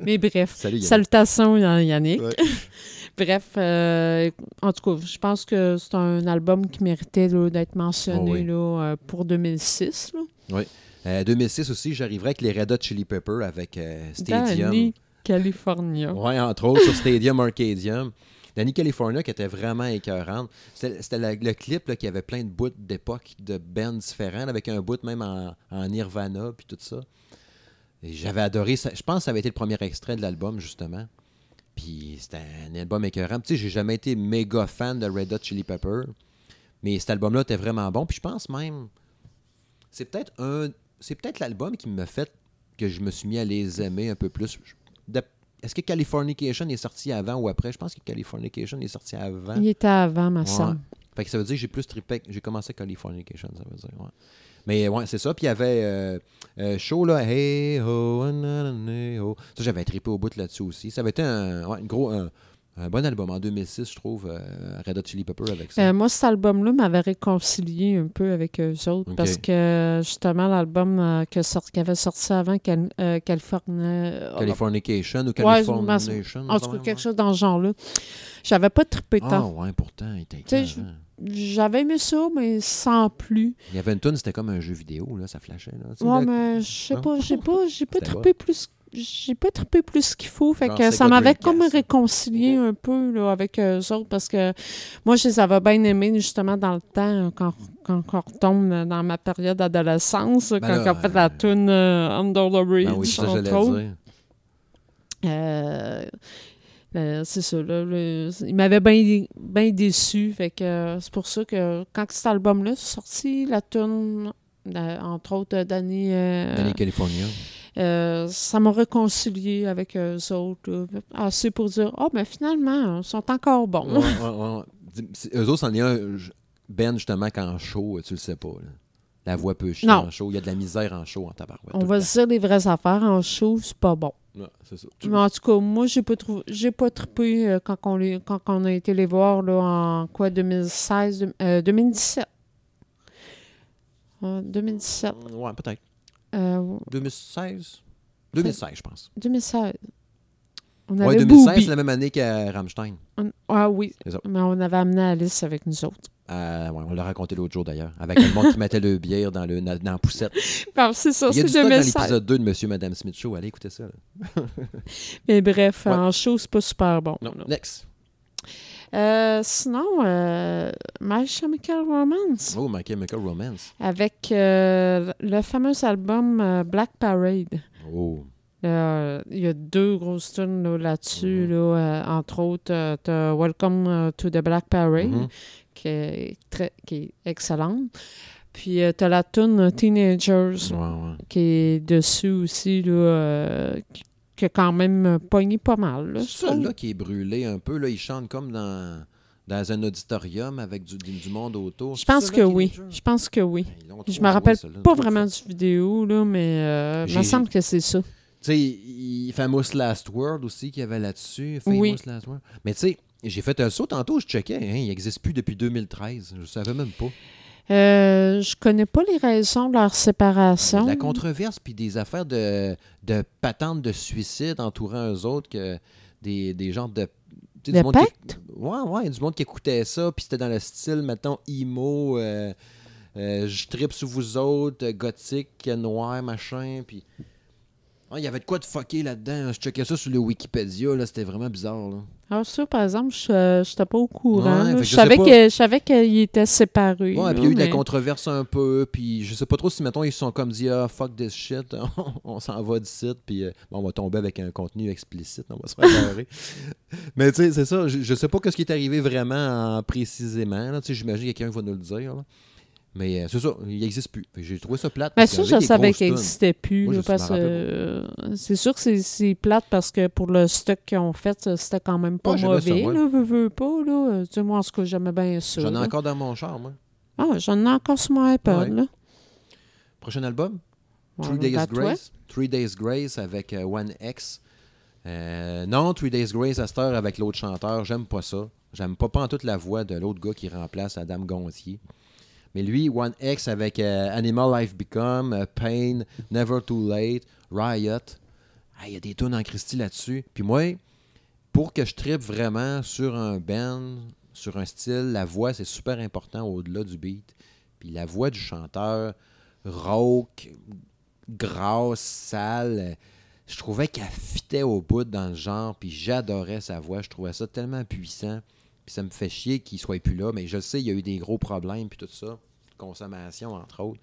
Mais bref. Salut Yannick. Salutations, Yann- Yannick. Ouais. Bref, euh, en tout cas, je pense que c'est un album qui méritait d'être mentionné Oh oui. là, euh, pour 2006. Là. Euh, 2006 aussi, j'arriverai avec les Red Hot Chili Peppers avec euh, Stadium. Danny, California. Oui, entre autres sur Stadium Arcadium. Danny California qui était vraiment écœurante. C'était le clip qui avait plein de bouts d'époque de bands différents, avec un bout même en, Nirvana puis tout ça. J'avais adoré ça. Je pense que ça avait été le premier extrait de l'album, justement. Puis c'était un album écœurant. Tu sais, j'ai jamais été méga fan de Red Hot Chili Pepper. Mais cet album-là était vraiment bon. Puis je pense même. C'est peut-être un. C'est peut-être l'album qui m'a fait que je me suis mis à les aimer un peu plus. Est-ce que Californication est sorti avant ou après? Je pense que Californication est sorti avant. Il était avant, ma Ouais. soeur. Fait que ça veut dire que j'ai plus trippé. J'ai commencé Californication, ça veut dire. Ouais. Mais ouais, c'est ça. Puis il y avait euh, euh, Show, là. Hey ho. Ça, j'avais trippé au bout là-dessus aussi. Ça avait été un, ouais, un gros. Un, un bon album en 2006, je trouve. euh, Red Hot Chili Pepper avec ça. Euh, moi, cet album-là m'avait réconcilié un peu avec eux autres parce que justement, l'album euh, que sort- qui avait sorti avant, Cal- euh, California. Californication ou Ouais, Californication. En tout cas, quelque chose dans ce genre-là. J'avais pas trippé Ah tant. ouais, pourtant, il était. J'avais aimé ça, mais sans plus. Il y avait une tune, c'était comme un jeu vidéo, là, ça flashait. Là. Ouais, mais je sais Non? pas, j'ai pas, j'ai pas trippé plus. J'ai pas trippé plus qu'il faut. Fait que ça m'avait comme réconcilié un peu là, avec eux autres parce que moi, je les avais bien aimés justement dans le temps, quand, quand on retombe dans ma période d'adolescence, quand là, on fait la euh, tune euh, Under the Bridge. Ben oui, ça, j'allais. Euh, euh, c'est ça, là, le- il m'avait bien déçu. Fait que euh, c'est pour ça que quand cet album-là est sorti, la tune, euh, entre autres, les California. Euh, ça m'a réconcilié avec eux autres. là. assez pour dire, oh, mais finalement, ils sont encore bons. Ouais, ouais, ouais. Dis- c'est- Eux autres, c'en est un. Ben, justement, qu'en show, tu le sais pas. là. La voix peut chier Non. en show. Il y a de la misère en show en tabarouette. On va se dire les vraies affaires. En show, c'est pas bon. c'est ça. Mais en tout cas, moi, j'ai pas trouvé, j'ai pas trippé euh, quand, on les, quand on a été les voir là, en quoi, 2016, deux- euh, 2017. Euh, 2017. Ouais, peut-être. Euh, 2016 2016, je pense. 2016. On Ouais, avait 2016, Booby. c'est la même année que Rammstein. On- Ah oui. Mais on avait amené Alice avec nous autres. Euh, ouais, on l'a raconté l'autre jour d'ailleurs. Avec le monde qui mettait le bière dans, le, dans la poussette. Bon, c'est ça, Il y a c'est du stock dans 2016. l'épisode 2 de Monsieur et Madame Smith Show. Allez écouter ça. Mais bref, Ouais. en show, c'est pas super bon. Non, next. Euh, sinon, euh, My Chemical Romance, Oh, My Chemical Romance. avec euh, le fameux album euh, Black Parade. Oh. Euh, Il y a deux grosses tunes là, là-dessus, Mhm. là, euh, entre autres, euh, t'as Welcome euh, to the Black Parade, Mhm. qui, est très, qui est excellente. Puis tu t'as la tune Teenagers, Ouais, ouais. qui est dessus aussi, là, euh, qui, qui a quand même pogné pas mal. là, je C'est trouve. là qui est brûlé un peu. Là, il chante comme dans, dans un auditorium avec du, du, du monde autour. Je pense que oui. Je pense que oui. Ben, Je me rappelle pas vraiment du vidéo, là, mais euh, il me semble que c'est ça. Tu sais, il Famous Last Word aussi qu'il y avait là-dessus. Famous Oui. Last Word. Mais tu sais, j'ai fait un saut tantôt, je checkais. hein, il n'existe plus depuis 2013. Je savais même pas. Euh, je connais pas les raisons de leur séparation. De la controverse, puis des affaires de, de patentes de suicide entourant eux autres, que des, des genres de. du monde qui- pacte? Ouais, ouais, du monde qui écoutait ça, puis c'était dans le style, mettons, emo, euh, euh, je tripe sur vous autres, gothique, noir, machin, puis. Il y avait de quoi de fucké là-dedans. Je checkais ça sur le Wikipédia, là, c'était vraiment bizarre. Là. Ah, ça, par exemple, je n'étais pas au courant. Ouais, je, je savais que, je savais qu'ils étaient séparés. Ouais, puis il y a eu de la controverse un peu, puis je sais pas trop si, mettons, ils sont comme dit, ah, fuck this shit, on s'en va d'ici, puis euh, bon, on va tomber avec un contenu explicite, on va se faire barrer. Mais tu sais, c'est ça, je, je sais pas ce qui est arrivé vraiment en- précisément, j'imagine que quelqu'un va nous le dire, là. Mais euh, c'est ça, il n'existe plus. Que J'ai trouvé ça plate. Mais parce ça, je savais qu'il n'existait plus. Moi, parce que euh, c'est sûr que c'est- plate parce que pour le stock qu'ils ont fait, ça, c'était quand même pas Ouais, ça, mauvais. moi. là, veux, veux pas. Là. Tu sais, moi, en ce cas, j'aimais bien ça. J'en ai encore dans mon char, moi. Ah, j'en ai encore sur mon iPod. Ouais. Là. Prochain album, Ouais, Three Days. Grace. Three Days Grace avec euh, One X. Euh, non, Three Days Grace à cette heure avec l'autre chanteur, j'aime pas ça. J'aime pas pas toute la voix de l'autre gars qui remplace Adam Gontier. Mais lui, One X avec euh, Animal Life Become, euh, Pain, Never Too Late, Riot. Il y a des tunes en Christie là-dessus. Puis moi, pour que je tripe vraiment sur un band, sur un style, la voix, c'est super important au-delà du beat. Puis la voix du chanteur, rauque, grasse, sale, je trouvais qu'elle fitait au bout dans le genre, puis j'adorais sa voix. Je trouvais ça tellement puissant. Puis ça me fait chier qu'il soit plus là, mais je sais, il y a eu des gros problèmes, puis tout ça, consommation, entre autres.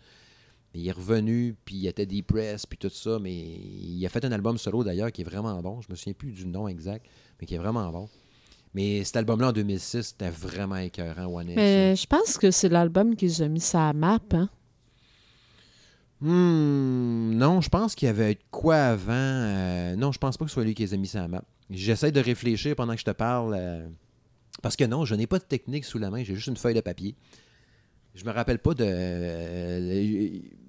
Mais il est revenu, puis il était depressed, puis tout ça, mais il a fait un album solo d'ailleurs qui est vraiment bon. Je me souviens plus du nom exact, mais qui est vraiment bon. Mais cet album-là en 2006, c'était vraiment écœurant, One. Mais je pense que c'est l'album qu'ils ont mis sur la map. Hein? Hmm, non, je pense qu'il y avait quoi avant. euh, non, je pense pas que ce soit lui qui les a mis sur la map. J'essaie de réfléchir pendant que je te parle. euh, parce que non, je n'ai pas de technique sous la main, j'ai juste une feuille de papier. Je me rappelle pas de. euh,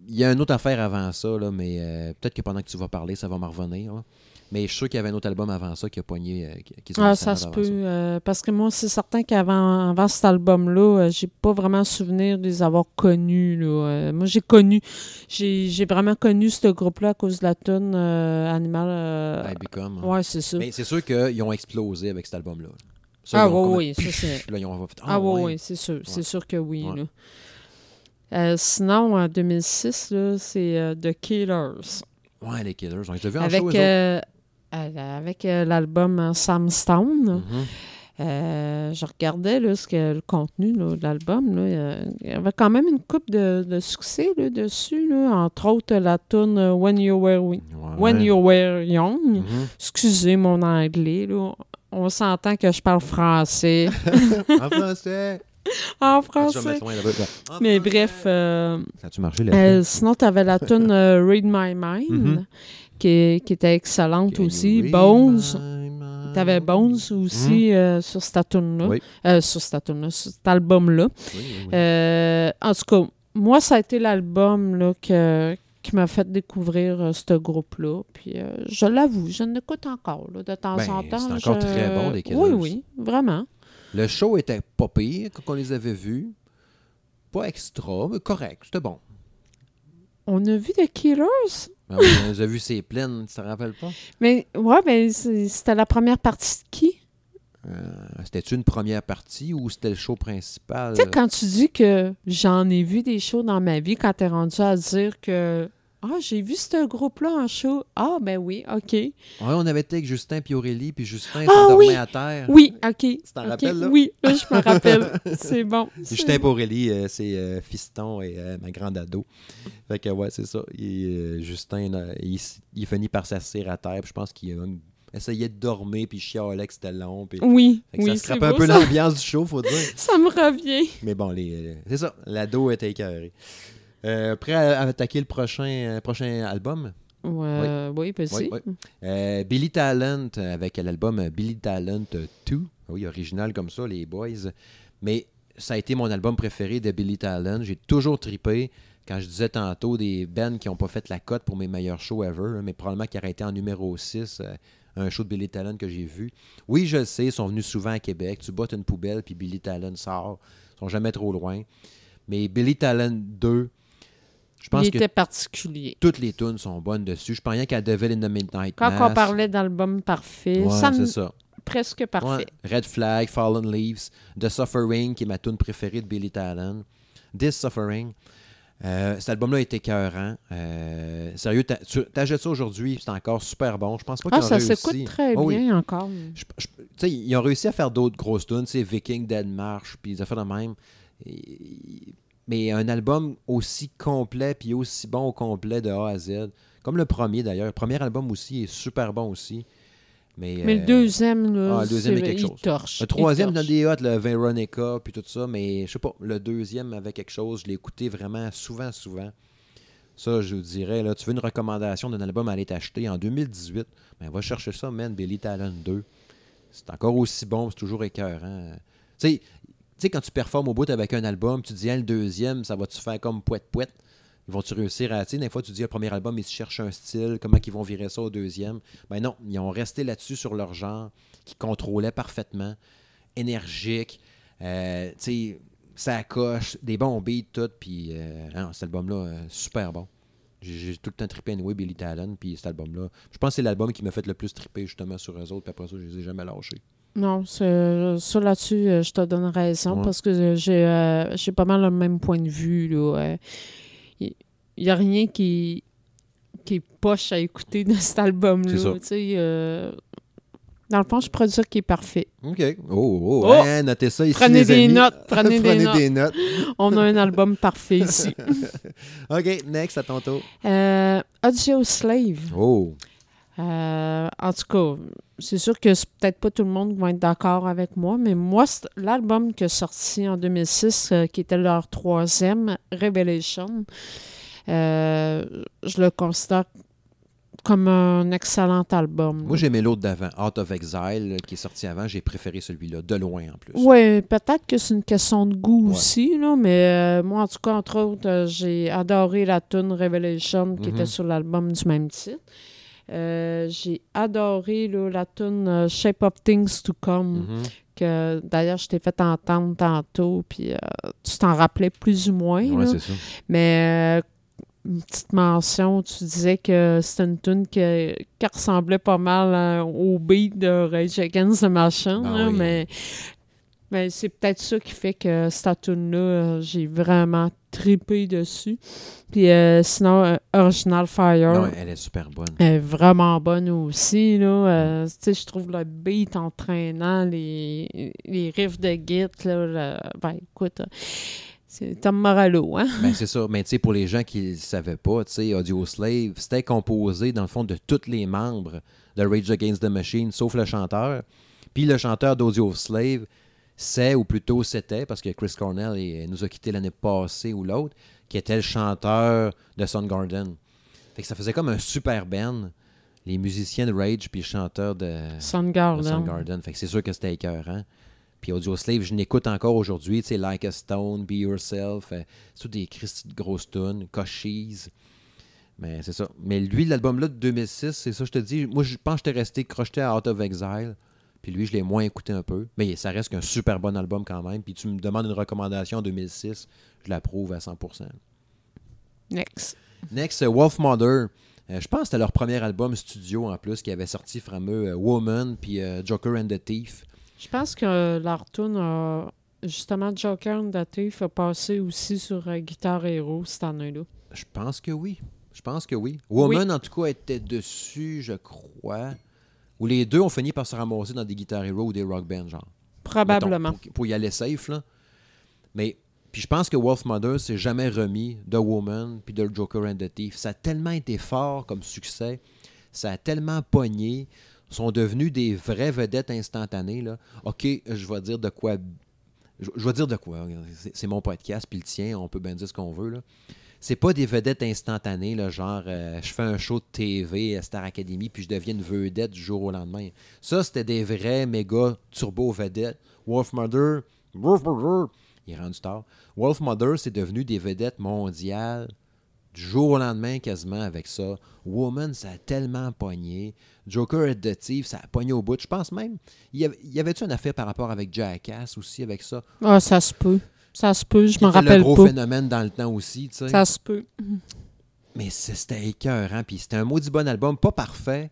Il y a une autre affaire avant ça, là, mais euh, peut-être que pendant que tu vas parler, ça va me revenir. là. Mais je suis sûr qu'il y avait un autre album avant ça qui a poigné. euh, qui- Ah, ça se peut. euh, parce que moi, c'est certain qu'avant avant cet album-là, j'ai pas vraiment souvenir de les avoir connus. là. Moi, j'ai connu. J'ai vraiment connu ce groupe-là à cause de la tune Animal. I Become, hein. ouais, c'est ça. Mais c'est sûr qu'ils ont explosé avec cet album-là. Ça, Ah, oui, oui, ça, c'est- Là, ils ont fait, Ah, oui, c'est sûr. C'est sûr que oui. Ouais. là. Euh, sinon, en 2006, là, c'est euh, The Killers. Ouais, les Killers. On les a vus en Avec, show, euh, avec l'album Sam Stone. Mhm. Euh, je regardais là, ce que, le contenu là, de l'album. là, euh, Il y avait quand même une coupe de, de succès là, dessus. Là, entre autres, la tune euh, When You Were, Ouais. When you were Young. Mhm. Excusez mon anglais. Là. On s'entend que je parle français. en français. en français. Mais bref, euh, Ça a-tu marché, la sinon, tu avais la tune Read My Mind, Mhm. qui, qui était excellente Can aussi. Bones. My mind? Tu avais Bones aussi euh, sur cette tune-là. Oui. Euh, sur cette tune-là, sur cet album-là. Oui, oui, oui. Euh, en tout cas, moi, ça a été l'album que, qui m'a fait découvrir ce groupe-là. Puis je l'avoue, je l'écoute encore là, de temps Ben, en temps. c'est encore je- très bon, les Killers. Oui, oui, vraiment. Le show était pas pire quand on les avait vus. Pas extra, mais correct. C'était bon. On a vu The Killers, on les a vus, c'est plein, tu te rappelles pas? mais ouais, ben, c'est- c'était la première partie de qui? Euh, C'était-tu une première partie ou c'était le show principal? Tu sais, quand tu dis que j'en ai vu des shows dans ma vie, quand t'es rendu à dire que Ah, j'ai vu ce groupe-là en show. Ah, ben oui, OK. Ouais, on avait été avec Justin puis Aurélie, puis Justin Ah s'endormait oui! à terre. Oui, OK. Tu t'en rappelles, là? Oui, là, je me rappelle. c'est bon. Justin et. Aurélie, euh, c'est euh, Fiston et euh, ma grande ado. Fait que, ouais, c'est ça. Et, euh, Justin, là, il, finit par s'asseoir à terre. puis je pense qu'il a essayait de dormir, puis il chialait que c'était long. Puis... Oui, Fait que oui, ça scrapait un peu l'ambiance du show, faut dire. Ça me revient. Mais bon, les, c'est ça. L'ado était écœuré. Euh, prêt à, à attaquer le prochain, euh, prochain album? Ouais, oui. Oui, oui. Euh, Billy Talent avec l'album Billy Talent 2. Oui, original comme ça, les boys. Mais ça a été mon album préféré de Billy Talent. J'ai toujours tripé. Quand je disais tantôt des bands qui n'ont pas fait la cote pour mes meilleurs shows ever, hein, mais probablement qui auraient été en numéro 6, euh, un show de Billy Talent que j'ai vu. Oui, je le sais, ils sont venus souvent à Québec. Tu bottes une poubelle, puis Billy Talent sort. Ils sont jamais trop loin. Mais Billy Talent 2, je pense Il que était particulier. toutes les tunes sont bonnes dessus. Je pense rien qu'à Devil in the Midnight Quand Mass. on parlait d'album parfait, Ouais, ça c'est me- ça. presque parfait. Ouais. Red Flag, Fallen Leaves, The Suffering, qui est ma tune préférée de Billy Talent. This Suffering. Euh, cet album-là est écœurant. Euh, sérieux, t'achètes ça aujourd'hui, c'est encore super bon. Je pense pas qu'ils Ah, ont ça réussi. s'écoute très Oh oui. bien encore. Je- je- ils ont réussi à faire d'autres grosses tunes, c'est Viking, Dead March, puis ils ont fait de même. Et- mais un album aussi complet, puis aussi bon au complet de A à Z, comme le premier d'ailleurs. Le premier album aussi est super bon aussi. Mais, Mais euh, le deuxième, là, ah, le deuxième est quelque il chose. torche. le il troisième dans torche. des hot, le Veronica, puis tout ça, mais je sais pas, le deuxième avait quelque chose, je l'ai écouté vraiment souvent, souvent. Ça, je vous dirais, là, tu veux une recommandation d'un album à aller t'acheter en 2018, ben va chercher ça, man, Billy Talent 2. C'est encore aussi bon, c'est toujours écœurant. Tu sais, sais, quand tu performes au bout avec un album, tu te dis, ah, le deuxième, ça va-tu faire comme poète-poète? Ils vont-tu réussir à. Tu sais, des fois, tu dis, le premier album, ils cherchent un style, comment ils vont virer ça au deuxième? Ben non, ils ont resté là-dessus sur leur genre, qui contrôlait parfaitement, énergique, euh, tu sais, ça coche, des bons beats, tout, puis euh, cet album-là, euh, super bon. J'ai tout le temps trippé anyway, Billy Talent, puis cet album-là. Je pense que c'est l'album qui m'a fait le plus tripper justement sur eux autres, puis après ça, je les ai jamais lâchés. Non, ça là-dessus, euh, je te donne raison Ouais. parce que j'ai euh, j'ai pas mal le même point de vue. Il n'y a rien qui, qui est poche à écouter de cet album-là. Euh, dans le fond, je pourrais dire qu'il est parfait. OK. Oh, oh, Oh! ouais, notez ça ici, Prenez les des amis. notes, prenez des notes. des notes. On a un album parfait ici. OK, next, à ton tour. Euh, Audio Slave. Oh, Euh, en tout cas, c'est sûr que c'est peut-être pas tout le monde qui va être d'accord avec moi, mais moi, l'album qui est sorti en 2006, euh, qui était leur troisième, Revelation, euh, je le considère comme un excellent album. moi j'ai aimé l'autre d'avant, Out of Exile, qui est sorti avant. J'ai préféré celui-là, de loin en plus. Oui, peut-être que c'est une question de goût Ouais. aussi, là, mais euh, moi, en tout cas, entre autres, euh, j'ai adoré la tune Revelation qui Mhm. était sur l'album du même titre. Euh, j'ai adoré là, la tune euh, Shape of Things to Come, Mhm. que d'ailleurs je t'ai fait entendre tantôt, puis euh, tu t'en rappelais plus ou moins. Là. c'est ça. Mais une petite mention, tu disais que c'était une tune qui, qui ressemblait pas mal au beat de Rage Against the Machine, Ben là, oui. mais, mais c'est peut-être ça qui fait que cette tune là j'ai vraiment tripé dessus. Puis euh, sinon, euh, Original Fire. Non, elle est super bonne. Elle est vraiment bonne aussi. Là. Euh, tu sais, je trouve le beat entraînant, les, les riffs de git. Là, ben, écoute, euh, c'est Tom Morello. Hein? Ben, c'est ça. Mais tu sais, pour les gens qui ne le savaient pas, tu sais, Audio Slave, c'était composé, dans le fond, de tous les membres de Rage Against the Machine, sauf le chanteur. Puis le chanteur d'Audio Slave, c'est, ou plutôt c'était, parce que Chris Cornell il nous a quitté l'année passée ou l'autre, qui était le chanteur de Soundgarden. Fait que ça faisait comme un super band. Les musiciens de Rage, puis le chanteur de, de Soundgarden. Soundgarden. Fait que c'est sûr que c'était écœurant. Puis Audio Slave, je n'écoute encore aujourd'hui, tu sais, Like a Stone, Be Yourself, euh, c'est tout des Christy de grosses tunes, Cochise. Mais c'est ça. Mais lui, l'album-là de 2006, c'est ça, je te dis, moi, je pense que j'étais resté crocheté à Out of Exile. Puis lui, je l'ai moins écouté un peu. Mais ça reste qu'un super bon album quand même. Puis tu me demandes une recommandation en 2006, je l'approuve à 100%. Next. Next, euh, Wolf Mother. Euh, je pense que c'était leur premier album studio en plus qui avait sorti fameux euh, Woman puis euh, Joker and the Thief. Je pense que leur tune a. Justement, Joker and the Thief a passé aussi sur Guitar Hero cette année-là. Je pense que oui. Je pense que oui. Woman, en tout cas, était dessus, je crois. Ou les deux ont fini par se ramasser dans des Guitar Hero ou des rock bands, genre. Probablement. Mettons, pour, pour y aller safe, là. Mais, puis je pense que Wolf Mother s'est jamais remis de Woman puis de Joker and the Thief. Ça a tellement été fort comme succès. Ça a tellement pogné. Ils sont devenus des vraies vedettes instantanées, là. OK, je vais dire de quoi... Je, je vais dire de quoi. C'est c'est mon podcast, puis le tien, on peut bien dire ce qu'on veut, là c'est pas des vedettes instantanées, là, genre euh, je fais un show de TV Star Academy puis je deviens une vedette du jour au lendemain. Ça, c'était des vrais méga turbo vedettes. Wolf Mother, Wolf Mother, il est rendu tard. Wolf Mother, c'est devenu des vedettes mondiales du jour au lendemain quasiment avec ça. Woman, ça a tellement pogné. Joker et The ça a pogné au bout. Je pense même, y avait-tu une affaire par rapport avec Jackass aussi avec ça? Ah, ça se peut. Ça se peut, je m'en rappelle le gros pas. phénomène dans le temps aussi, tu sais. Ça se peut. Mais c'est- c'était écœurant, puis c'était un maudit bon album, pas parfait.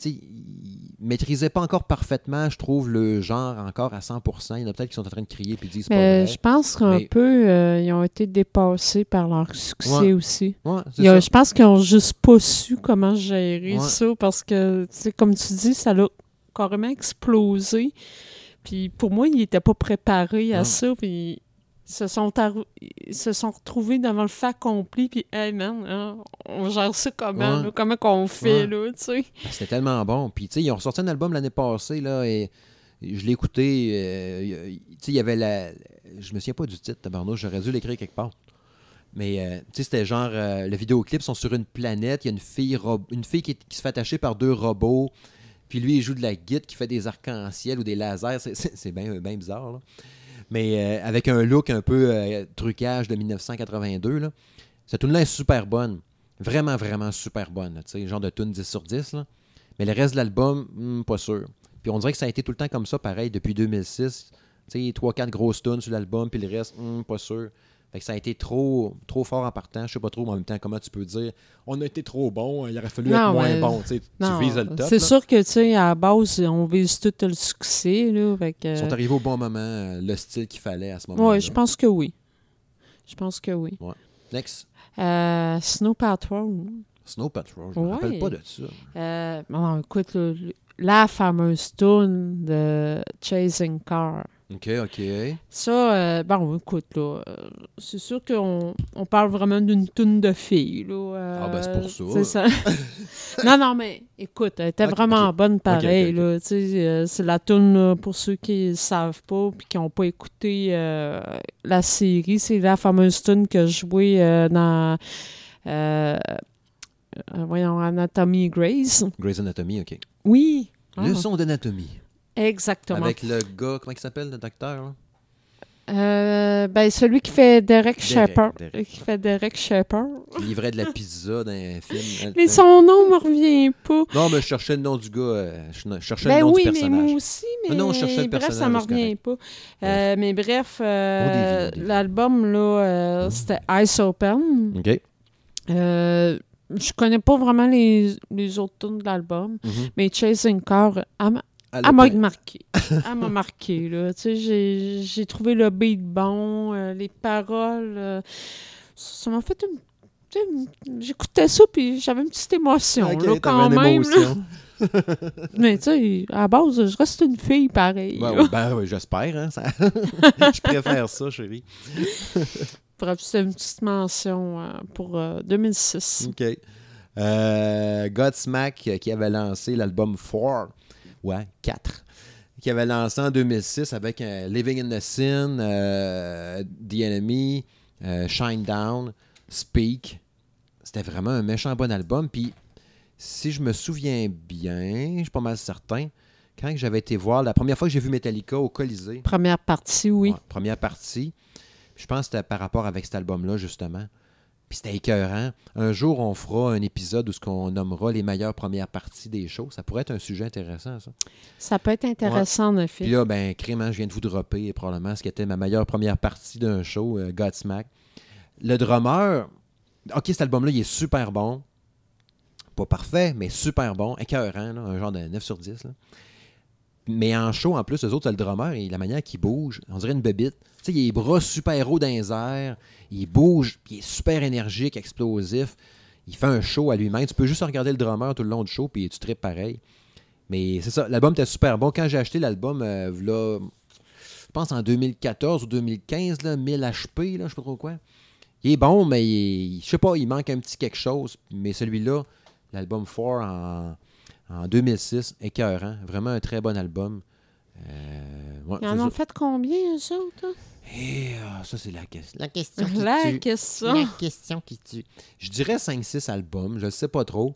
Tu sais, il maîtrisait pas encore parfaitement, je trouve, le genre encore à 100%. Il y en a peut-être qui sont en train de crier puis disent pas Mais vrai. je pense qu'un Mais- peu, euh, ils ont été dépassés par leur succès Ouais. aussi. Ouais, je pense qu'ils ont juste pas su comment gérer Ouais. ça parce que, tu sais, comme tu dis, ça l'a carrément explosé. Puis pour moi, ils n'étaient pas préparés à ça. Puis se sont, se sont retrouvés devant le fait accompli. Puis, hey man, hein, on gère ça comment? Ouais. là? Comment qu'on fait, Ouais. là, tu sais? Ah, C'était tellement bon. Puis, tu sais, ils ont ressorti un album l'année passée, là, et je l'ai écouté. euh, tu sais, il y avait la. Je me souviens pas du titre, tabarnouche, j'aurais dû l'écrire quelque part. Mais, euh, tu sais, c'était genre. euh, le vidéoclip sont sur une planète, il y a une fille, rob- une fille qui, se fait attacher par deux robots. Puis lui, il joue de la guitare qui fait des arcs-en-ciel ou des lasers. C'est- C'est c'est bien bien bizarre, là. Mais euh, avec un look un peu euh, trucage de 1982, là. Cette tune là est super bonne. Vraiment, vraiment super bonne. genre de tune 10 sur 10, là. Mais le reste de l'album, hmm, pas sûr. Puis on dirait que ça a été tout le temps comme ça, pareil, depuis 2006. Tu sais, 3-4 grosses tunes sur l'album, puis le reste, hmm, pas sûr. Fait que ça a été trop, trop fort en partant. Je sais pas trop, mais en même temps, comment tu peux dire on a été trop bon, il aurait fallu Non, être moins mais- bon. Tu vises le top. c'est sûr que, tu sais, à la base, on vise tout le succès, là. Fait que, Ils sont arrivés au bon moment, euh, le style qu'il fallait à ce moment-là. ouais, je pense que oui. Je pense que oui. Next, Euh, Snow Patrol. Snow Patrol. Je me Ouais. rappelle pas de ça. Euh, bon, écoute, le- la fameuse tune de Chasing Car. OK, OK. Ça, euh, bon, écoute, là, euh, c'est sûr qu'on on parle vraiment d'une tune de fille, là. euh, Ah, ben, c'est pour ça. non, non, mais écoute, elle était vraiment ok. bonne pareil, ok, ok. là. Tu sais, c'est la tune, là, pour ceux qui ne savent pas puis qui n'ont pas écouté la série, c'est la fameuse tune que je jouais dans... voyons, Anatomy Grace. Grey's Anatomy, OK. Oui. Ah, Leçon d'anatomie. Exactement. Avec le gars, comment il s'appelle, le docteur? là? Euh, ben, celui qui fait Derek Derek, Shepard. Qui fait Derek Shepard. Qui livrait de la pizza dans un film. Mais son nom me revient pas. Non, mais je cherchais le nom du gars. euh, je cherchais Ben le nom oui, du mais personnage. moi aussi, mais Ah non, je cherchais le bref, ça me revient pas. Euh, mais bref, euh, l'album, là, c'était Ice Open. OK. Je connais pas vraiment les, les autres tunes de l'album, Mhm. mais Chasing Car, elle m'a- marqué. Elle m'a marqué, là. Tu sais, j'ai- j'ai trouvé le beat bon, euh, les paroles. euh, ça m'a fait une. tu sais, J'écoutais ça, puis j'avais une petite émotion, là, quand même. Mais tu sais, à la base, je reste une fille pareil. Ben, oui, ben oui, j'espère. Hein, ça- je préfère ça, chérie. Bref, c'était une petite mention euh, pour euh, 2006. OK. Euh, Godsmack qui avait lancé l'album 4, 4, qui avait lancé en 2006 avec euh, Living in the Sin, euh, The Enemy, euh, Shine Down, Speak. C'était vraiment un méchant bon album. Puis, si je me souviens bien, je suis pas mal certain, quand j'avais été voir, la première fois que j'ai vu Metallica au Colisée, Première partie, oui. Ouais, première partie. Je pense que c'était par rapport avec cet album-là, justement. Puis c'était écœurant. Un jour, on fera un épisode où ce qu'on nommera les meilleures premières parties des shows. Ça pourrait être un sujet intéressant, ça. Ça peut être intéressant, en effet. Puis là, ben, crime, hein, je viens de vous dropper probablement ce qui était ma meilleure première partie d'un show, euh, Godsmack. Le drummer, OK, cet album-là, il est super bon. Pas parfait, mais super bon. Écœurant, là, un genre de 9 sur 10. là. Mais en show, en plus, eux autres, c'est le drummer et la manière qu'il bouge, on dirait une bébite. Tu sais, il a les bras super hauts dans les il bouge, il est super énergique, explosif. Il fait un show à lui-même. Tu peux juste regarder le drummer tout le long du show, puis tu tripes pareil. Mais c'est ça, l'album était super bon. Quand j'ai acheté l'album, euh, là, je pense en 2014 ou 2015, là, 1000 HP, là, je sais pas trop quoi. Il est bon, mais il, je sais pas, il manque un petit quelque chose. Mais celui-là, l'album 4 en, en 2006, écœurant. Vraiment un très bon album. Euh, ouais, Ils en ont ça. fait combien, autres? hein? Et, ça, c'est la question. La question qui La tue. question. La question qui tue. Je dirais 5-6 albums, je ne sais pas trop.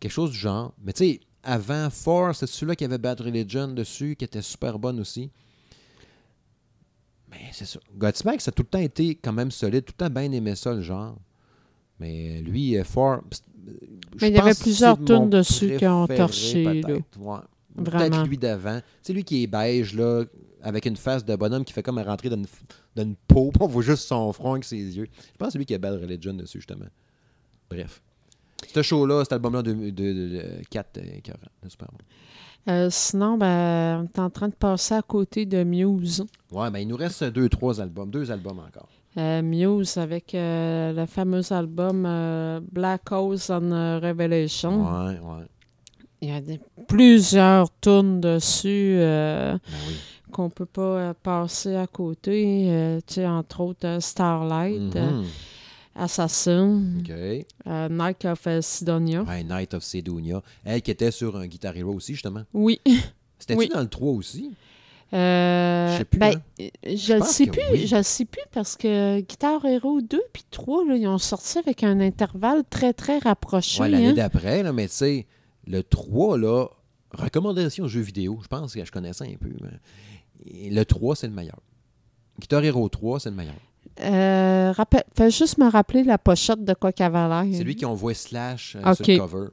Quelque chose du genre. Mais tu sais, avant, Four, c'est celui-là qui avait Bad Religion dessus, qui était super bonne aussi. Mais c'est ça. Godsmack, ça a tout le temps été quand même solide, tout le temps bien aimé ça, le genre. Mais lui, euh, Four. Mais il y avait plusieurs tunes dessus qui ont torché, peut-être. Ouais. Lui d'avant. C'est lui qui est beige, là, avec une face de bonhomme qui fait comme rentrer dans une, dans une peau, on voit juste son front avec ses yeux. Je pense que c'est lui qui a Bad Religion dessus, justement. Bref. Ce show-là, cet album-là de, de, de, 4 écœurants. C'est super bon. Euh, sinon, ben, on est en train de passer à côté de Muse. Ouais, ben il nous reste deux, trois albums, deux albums encore. Euh, Muse avec euh, le fameux album euh, Black Holes on Revelation. Ouais, ouais. Il y a des- plusieurs tunes dessus Ben oui. qu'on peut pas passer à côté. Tu sais, entre autres, Starlight, Mhm. Assassin, euh, Night of Sidonia. Ouais, Night of Sedunia. Elle qui était sur un Guitar Hero aussi, justement. Oui. C'était-tu Oui. dans le 3 aussi? Euh, Je sais plus, ben, hein. euh, je pense sais plus. oui. Je le sais plus parce que Guitar Hero 2 puis 3, là, ils ont sorti avec un intervalle très, très rapproché. Ouais, l'année hein. d'après, là, mais tu sais, le 3, là, recommandation jeux vidéo, je pense que je connais ça un peu. mais- le 3, c'est le meilleur. Guitar Hero 3, c'est le meilleur. Euh, rappel- fais juste me rappeler la pochette de avait l'air. C'est lui qui envoie Slash euh, sur le cover.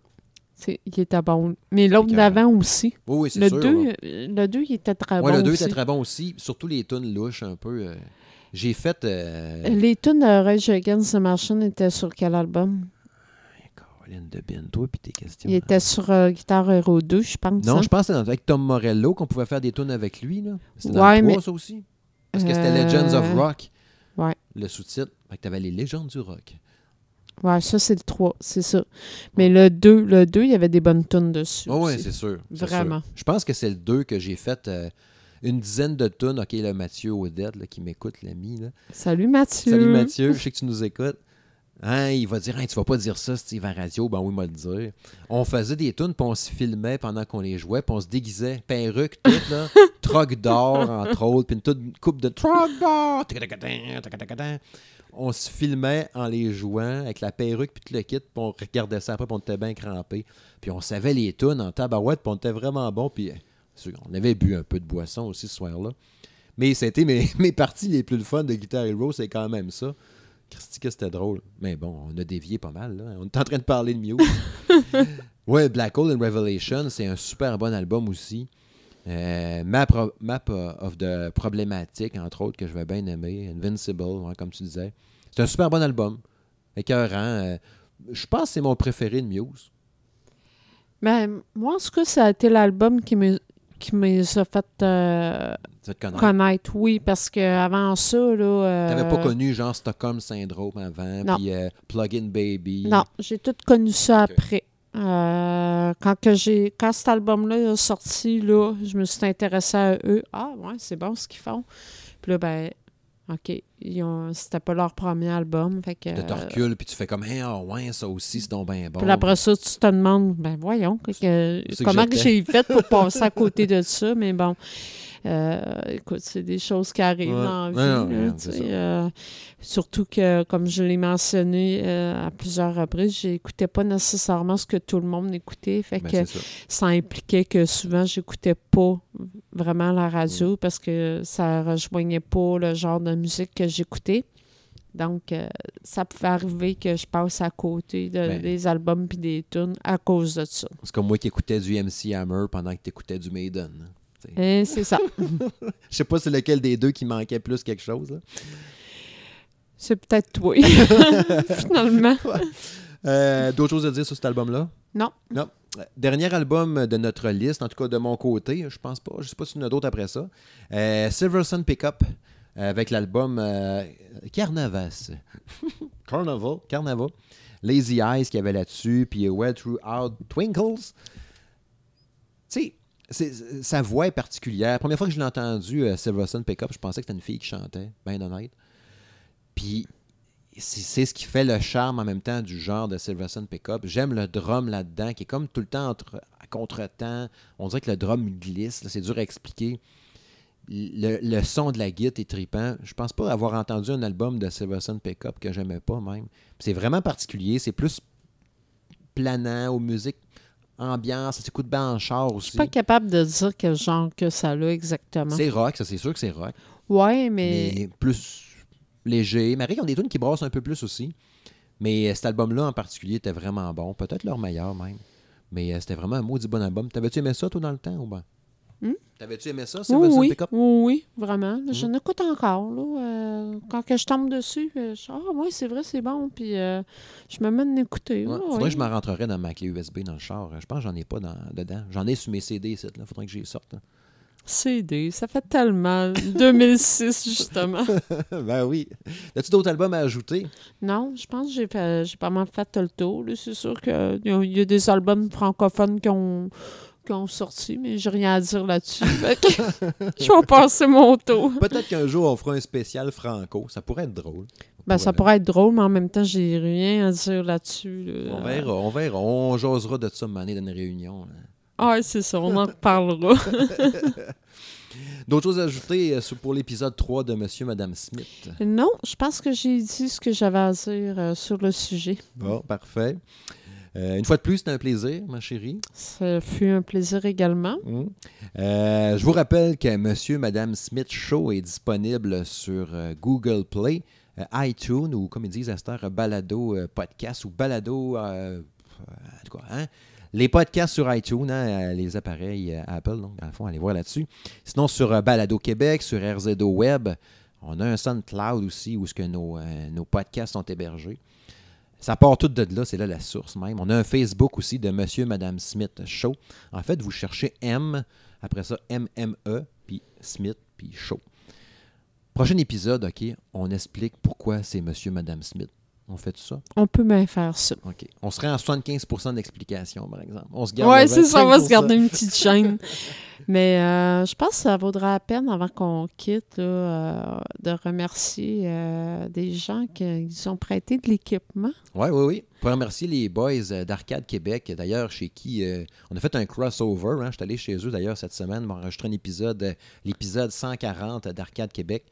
Il était bon. Mais l'autre d'avant aussi. Oui, oui, c'est Le sûr. 2, là. le 2, il était très Ouais, bon le 2 aussi. était très bon aussi. Surtout les tunes louches un peu. euh, J'ai fait. euh, Les tunes de Rage Against the Machine étaient sur quel album? Caroline de Bin, toi, puis tes questions. Il était sur euh, Guitar Hero 2, je pense. Non, hein? je pense que c'était avec Tom Morello qu'on pouvait faire des tunes avec lui. là. C'était dans Ouais, le 3, mais- ça aussi. Parce que c'était Legends of Euh, Rock. ouais. Le sous-titre. Fait que t'avais les légendes du rock. Ouais, ça, c'est le 3, c'est ça. Mais le 2, le 2, il y avait des bonnes tunes dessus. Oh, oui, c'est sûr. Vraiment. sûr. Je pense que c'est le 2 que j'ai fait euh, une dizaine de tunes. OK, là, Mathieu Odette, là, qui m'écoute, l'ami. Salut Mathieu. Salut Mathieu, je sais que tu nous écoutes. Hein, il va dire, Hein, tu vas pas dire ça, Steve, à radio. Ben oui, il m'a le dire. On faisait des tunes, puis on se filmait pendant qu'on les jouait, puis on se déguisait, perruque, tout, là. Troc d'or, entre autres, puis une toute coupe de troc d'or. On se filmait en les jouant avec la perruque puis tout le kit, puis on regardait ça après, puis on était bien crampés. Puis on savait les tunes en tabarouette, puis on était vraiment bon, puis sûr, on avait bu un peu de boisson aussi ce soir-là. Mais c'était mes, mes parties les plus fun de Guitar Hero, c'est quand même ça. Christy, que c'était drôle. Mais bon, on a dévié pas mal. Là. On est en train de parler de Muse. ouais, Black Hole and Revelation, c'est un super bon album aussi. Euh, Map, of, Map of the Problematic, entre autres, que je vais bien aimer. Invincible, comme tu disais. C'est un super bon album. Écœurant. Euh, je pense que c'est mon préféré de Muse. Ben, moi, en tout cas, ça a été l'album qui me qui me a fait euh, connaître, oui, parce que avant ça, là... euh, T'avais pas connu genre Stockholm Syndrome avant, puis euh, Plug-in Baby. Non, j'ai tout connu ça après. Euh, quand que j'ai quand cet album-là est sorti, là, je me suis intéressée à eux. Ah ouais, c'est bon ce qu'ils font. Puis là, ben, OK, c'était pas leur premier album. Fait que, Puis là, tu recules, puis tu fais comme, hey, ah ouais, ça aussi, c'est donc bien bon. Puis après ça, tu te demandes, ben voyons, que- comment que j'ai fait pour passer à côté de ça, mais bon. Euh, écoute, c'est des choses qui arrivent Ouais. dans la vie. Ouais, là, euh, surtout que, comme je l'ai mentionné euh, à plusieurs reprises, j'écoutais pas nécessairement ce que tout le monde écoutait. Fait Ben, que ça. ça impliquait que souvent, j'écoutais pas vraiment la Mm. radio parce que ça rejoignait pas le genre de musique que j'écoutais. Donc, euh, ça pouvait arriver que je passe à côté de- Ben. des albums puis des tunes à cause de ça. C'est comme moi qui écoutais du MC Hammer pendant que tu écoutais du Maiden. Tu sais. Et c'est ça. Je sais pas c'est lequel des deux qui manquait plus quelque chose. là. C'est peut-être toi, finalement. Euh, D'autres choses à dire sur cet album-là? Non. Non. Euh, Dernier album de notre liste, en tout cas de mon côté, je pense pas, je sais pas s'il y en a d'autres après ça. Euh, Silver Sun Pickup, avec l'album euh, Carnavas. Carnival, Carnaval. Lazy Eyes qu'il y avait là-dessus, puis Where Throughout Twinkles. Tu sais, sa voix est particulière. Première fois que je l'ai entendu, euh, Silver Sun Pickup, je pensais que c'était une fille qui chantait, bien honnête. Puis c'est ce qui fait le charme en même temps du genre de Silver Sun Pickup. J'aime le drum là-dedans, qui est comme tout le temps entre, à contre-temps. On dirait que le drum glisse, c'est dur à expliquer. Le, son de la guitare est tripant. Je pense pas avoir entendu un album de Silver Sun Pickup que j'aimais pas même. C'est vraiment particulier, c'est plus planant aux musiques ambiance, ça s'écoute bien en char Je aussi. suis pas capable de dire quel genre que ça a exactement. C'est rock, ça c'est sûr que c'est rock. Ouais, mais, mais plus léger. Marie, ils ont des tunes qui brassent un peu plus aussi. Mais euh, cet album-là en particulier était vraiment bon. Peut-être leur meilleur même. Mais euh, c'était vraiment un maudit bon album. T'avais-tu aimé ça, toi, dans le temps ou ben? Hmm? T'avais-tu aimé ça, Oui, oui, Pickup? oui, oui, vraiment. Je Mm. l'écoute encore. Là, euh, quand que je tombe dessus, euh, je ah oui, c'est vrai, c'est bon. Puis euh, je me mets à l'écouter. Ouais, oui, faudrait oui. que je m'en rentrerais dans ma clé USB dans le char. Je pense que j'en ai pas dans, dedans. J'en ai sur mes CD ici. Là. Faudrait que j'y sorte. là. CD, ça fait tellement. 2006, justement. ben oui. As-tu d'autres albums à ajouter? Non, je pense que j'ai fait- j'ai pas mal fait le tour. C'est sûr qu'il y a des albums francophones qui ont, qui ont sorti, mais j'ai rien à dire là-dessus. Je vais passer mon tour. Peut-être qu'un jour, on fera un spécial franco. Ça pourrait être drôle. Ben, ça pourrait être drôle, mais en même temps, j'ai rien à dire là-dessus. là. On verra, on verra. On jasera de ça mané dans une réunion. là. Ah, c'est ça, on en reparlera. D'autres choses à ajouter euh, pour l'épisode 3 de Monsieur Madame Smith? non, je pense que j'ai dit ce que j'avais à dire euh, sur le sujet. Bon, parfait. Euh, une fois de plus, c'était un plaisir, ma chérie. Ça fut un plaisir également. Mm. Euh, je vous rappelle que Monsieur Madame Smith Show est disponible sur euh, Google Play, iTunes ou comme ils disent à cette heure, Balado Podcast ou Balado. cas, hein? Les podcasts sur iTunes, hein, les appareils Apple, donc, le fond, allez voir là-dessus. Sinon, sur Balado Québec, sur RZO Web, on a un SoundCloud aussi où ce que nos, euh, nos podcasts sont hébergés. Ça part tout de là, c'est là la source même. On a un Facebook aussi de Monsieur Madame Smith Show. En fait, vous cherchez M, après ça M-M-E, puis Smith, puis Show. Prochain épisode, OK, on explique pourquoi c'est Monsieur Madame Smith. On fait tout ça? On peut bien faire ça. OK. On serait en 75% d'explication, par exemple. On se garde Ouais, le c'est ça, on va se 25%. garder une petite chaîne. Mais euh, je pense que ça vaudra la peine, avant qu'on quitte, là, euh, de remercier euh, des gens qui qui ont prêté de l'équipement. Oui, oui, oui. Pour remercier les boys d'Arcade Québec, d'ailleurs, chez qui on a fait un crossover. Hein. Je suis allé chez eux, d'ailleurs, cette semaine, m'enregistrer un épisode, l'épisode 140 d'Arcade Québec.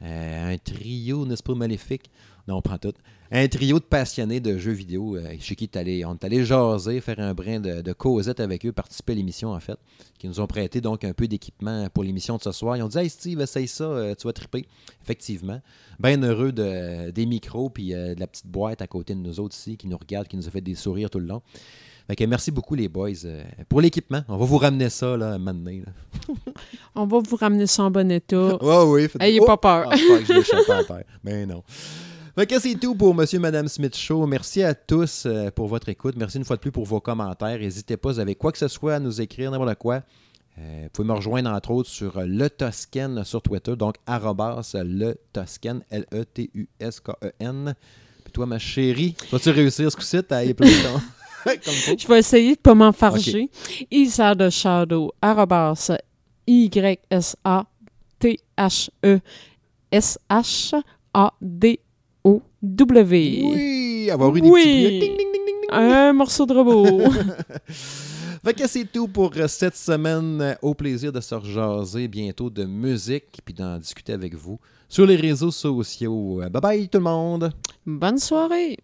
Un trio, n'est-ce pas, maléfique? Non, on prend tout. Un trio de passionnés de jeux vidéo euh, chez qui allé- on est allé jaser, faire un brin de, de causette avec eux, participer à l'émission, en fait, qui nous ont prêté donc un peu d'équipement pour l'émission de ce soir. Ils ont dit Hey Steve, essaye ça, euh, tu vas triper. Effectivement. Bien heureux de, des micros puis euh, de la petite boîte à côté de nous autres ici qui nous regarde, qui nous a fait des sourires tout le long. Fait que merci beaucoup, les boys, euh, pour l'équipement. On va vous ramener ça, là, maintenant. Là. On va vous ramener ça en bon état. Ouais, oui. Ayez Oh! pas peur. Ah, je à terre. Mais non. Que c'est tout pour Monsieur Madame Smith Show. Merci à tous euh, pour votre écoute. Merci une fois de plus pour vos commentaires. N'hésitez pas, vous avez quoi que ce soit à nous écrire, n'importe quoi. Euh, vous pouvez me rejoindre entre autres sur euh, Le Toscan sur Twitter, donc arrobas Le Toscan, L-E-T-U-S-K-E-N. Puis toi, ma chérie, vas-tu réussir ce coup-ci à y appeler ton-? Je vais essayer de ne pas m'enfarger. Isa de Shadow, arrobas, Y-S-A-T-H-E-S-H-A-D-O-W. Oui, avoir eu des Oui. petits bruits. Ding, ding, ding, ding, ding. Un morceau de robot. Fait que c'est tout pour euh, cette semaine. Euh, Au plaisir de se rejaser bientôt de musique puis d'en discuter avec vous sur les réseaux sociaux. Euh, Bye bye tout le monde! Bonne soirée.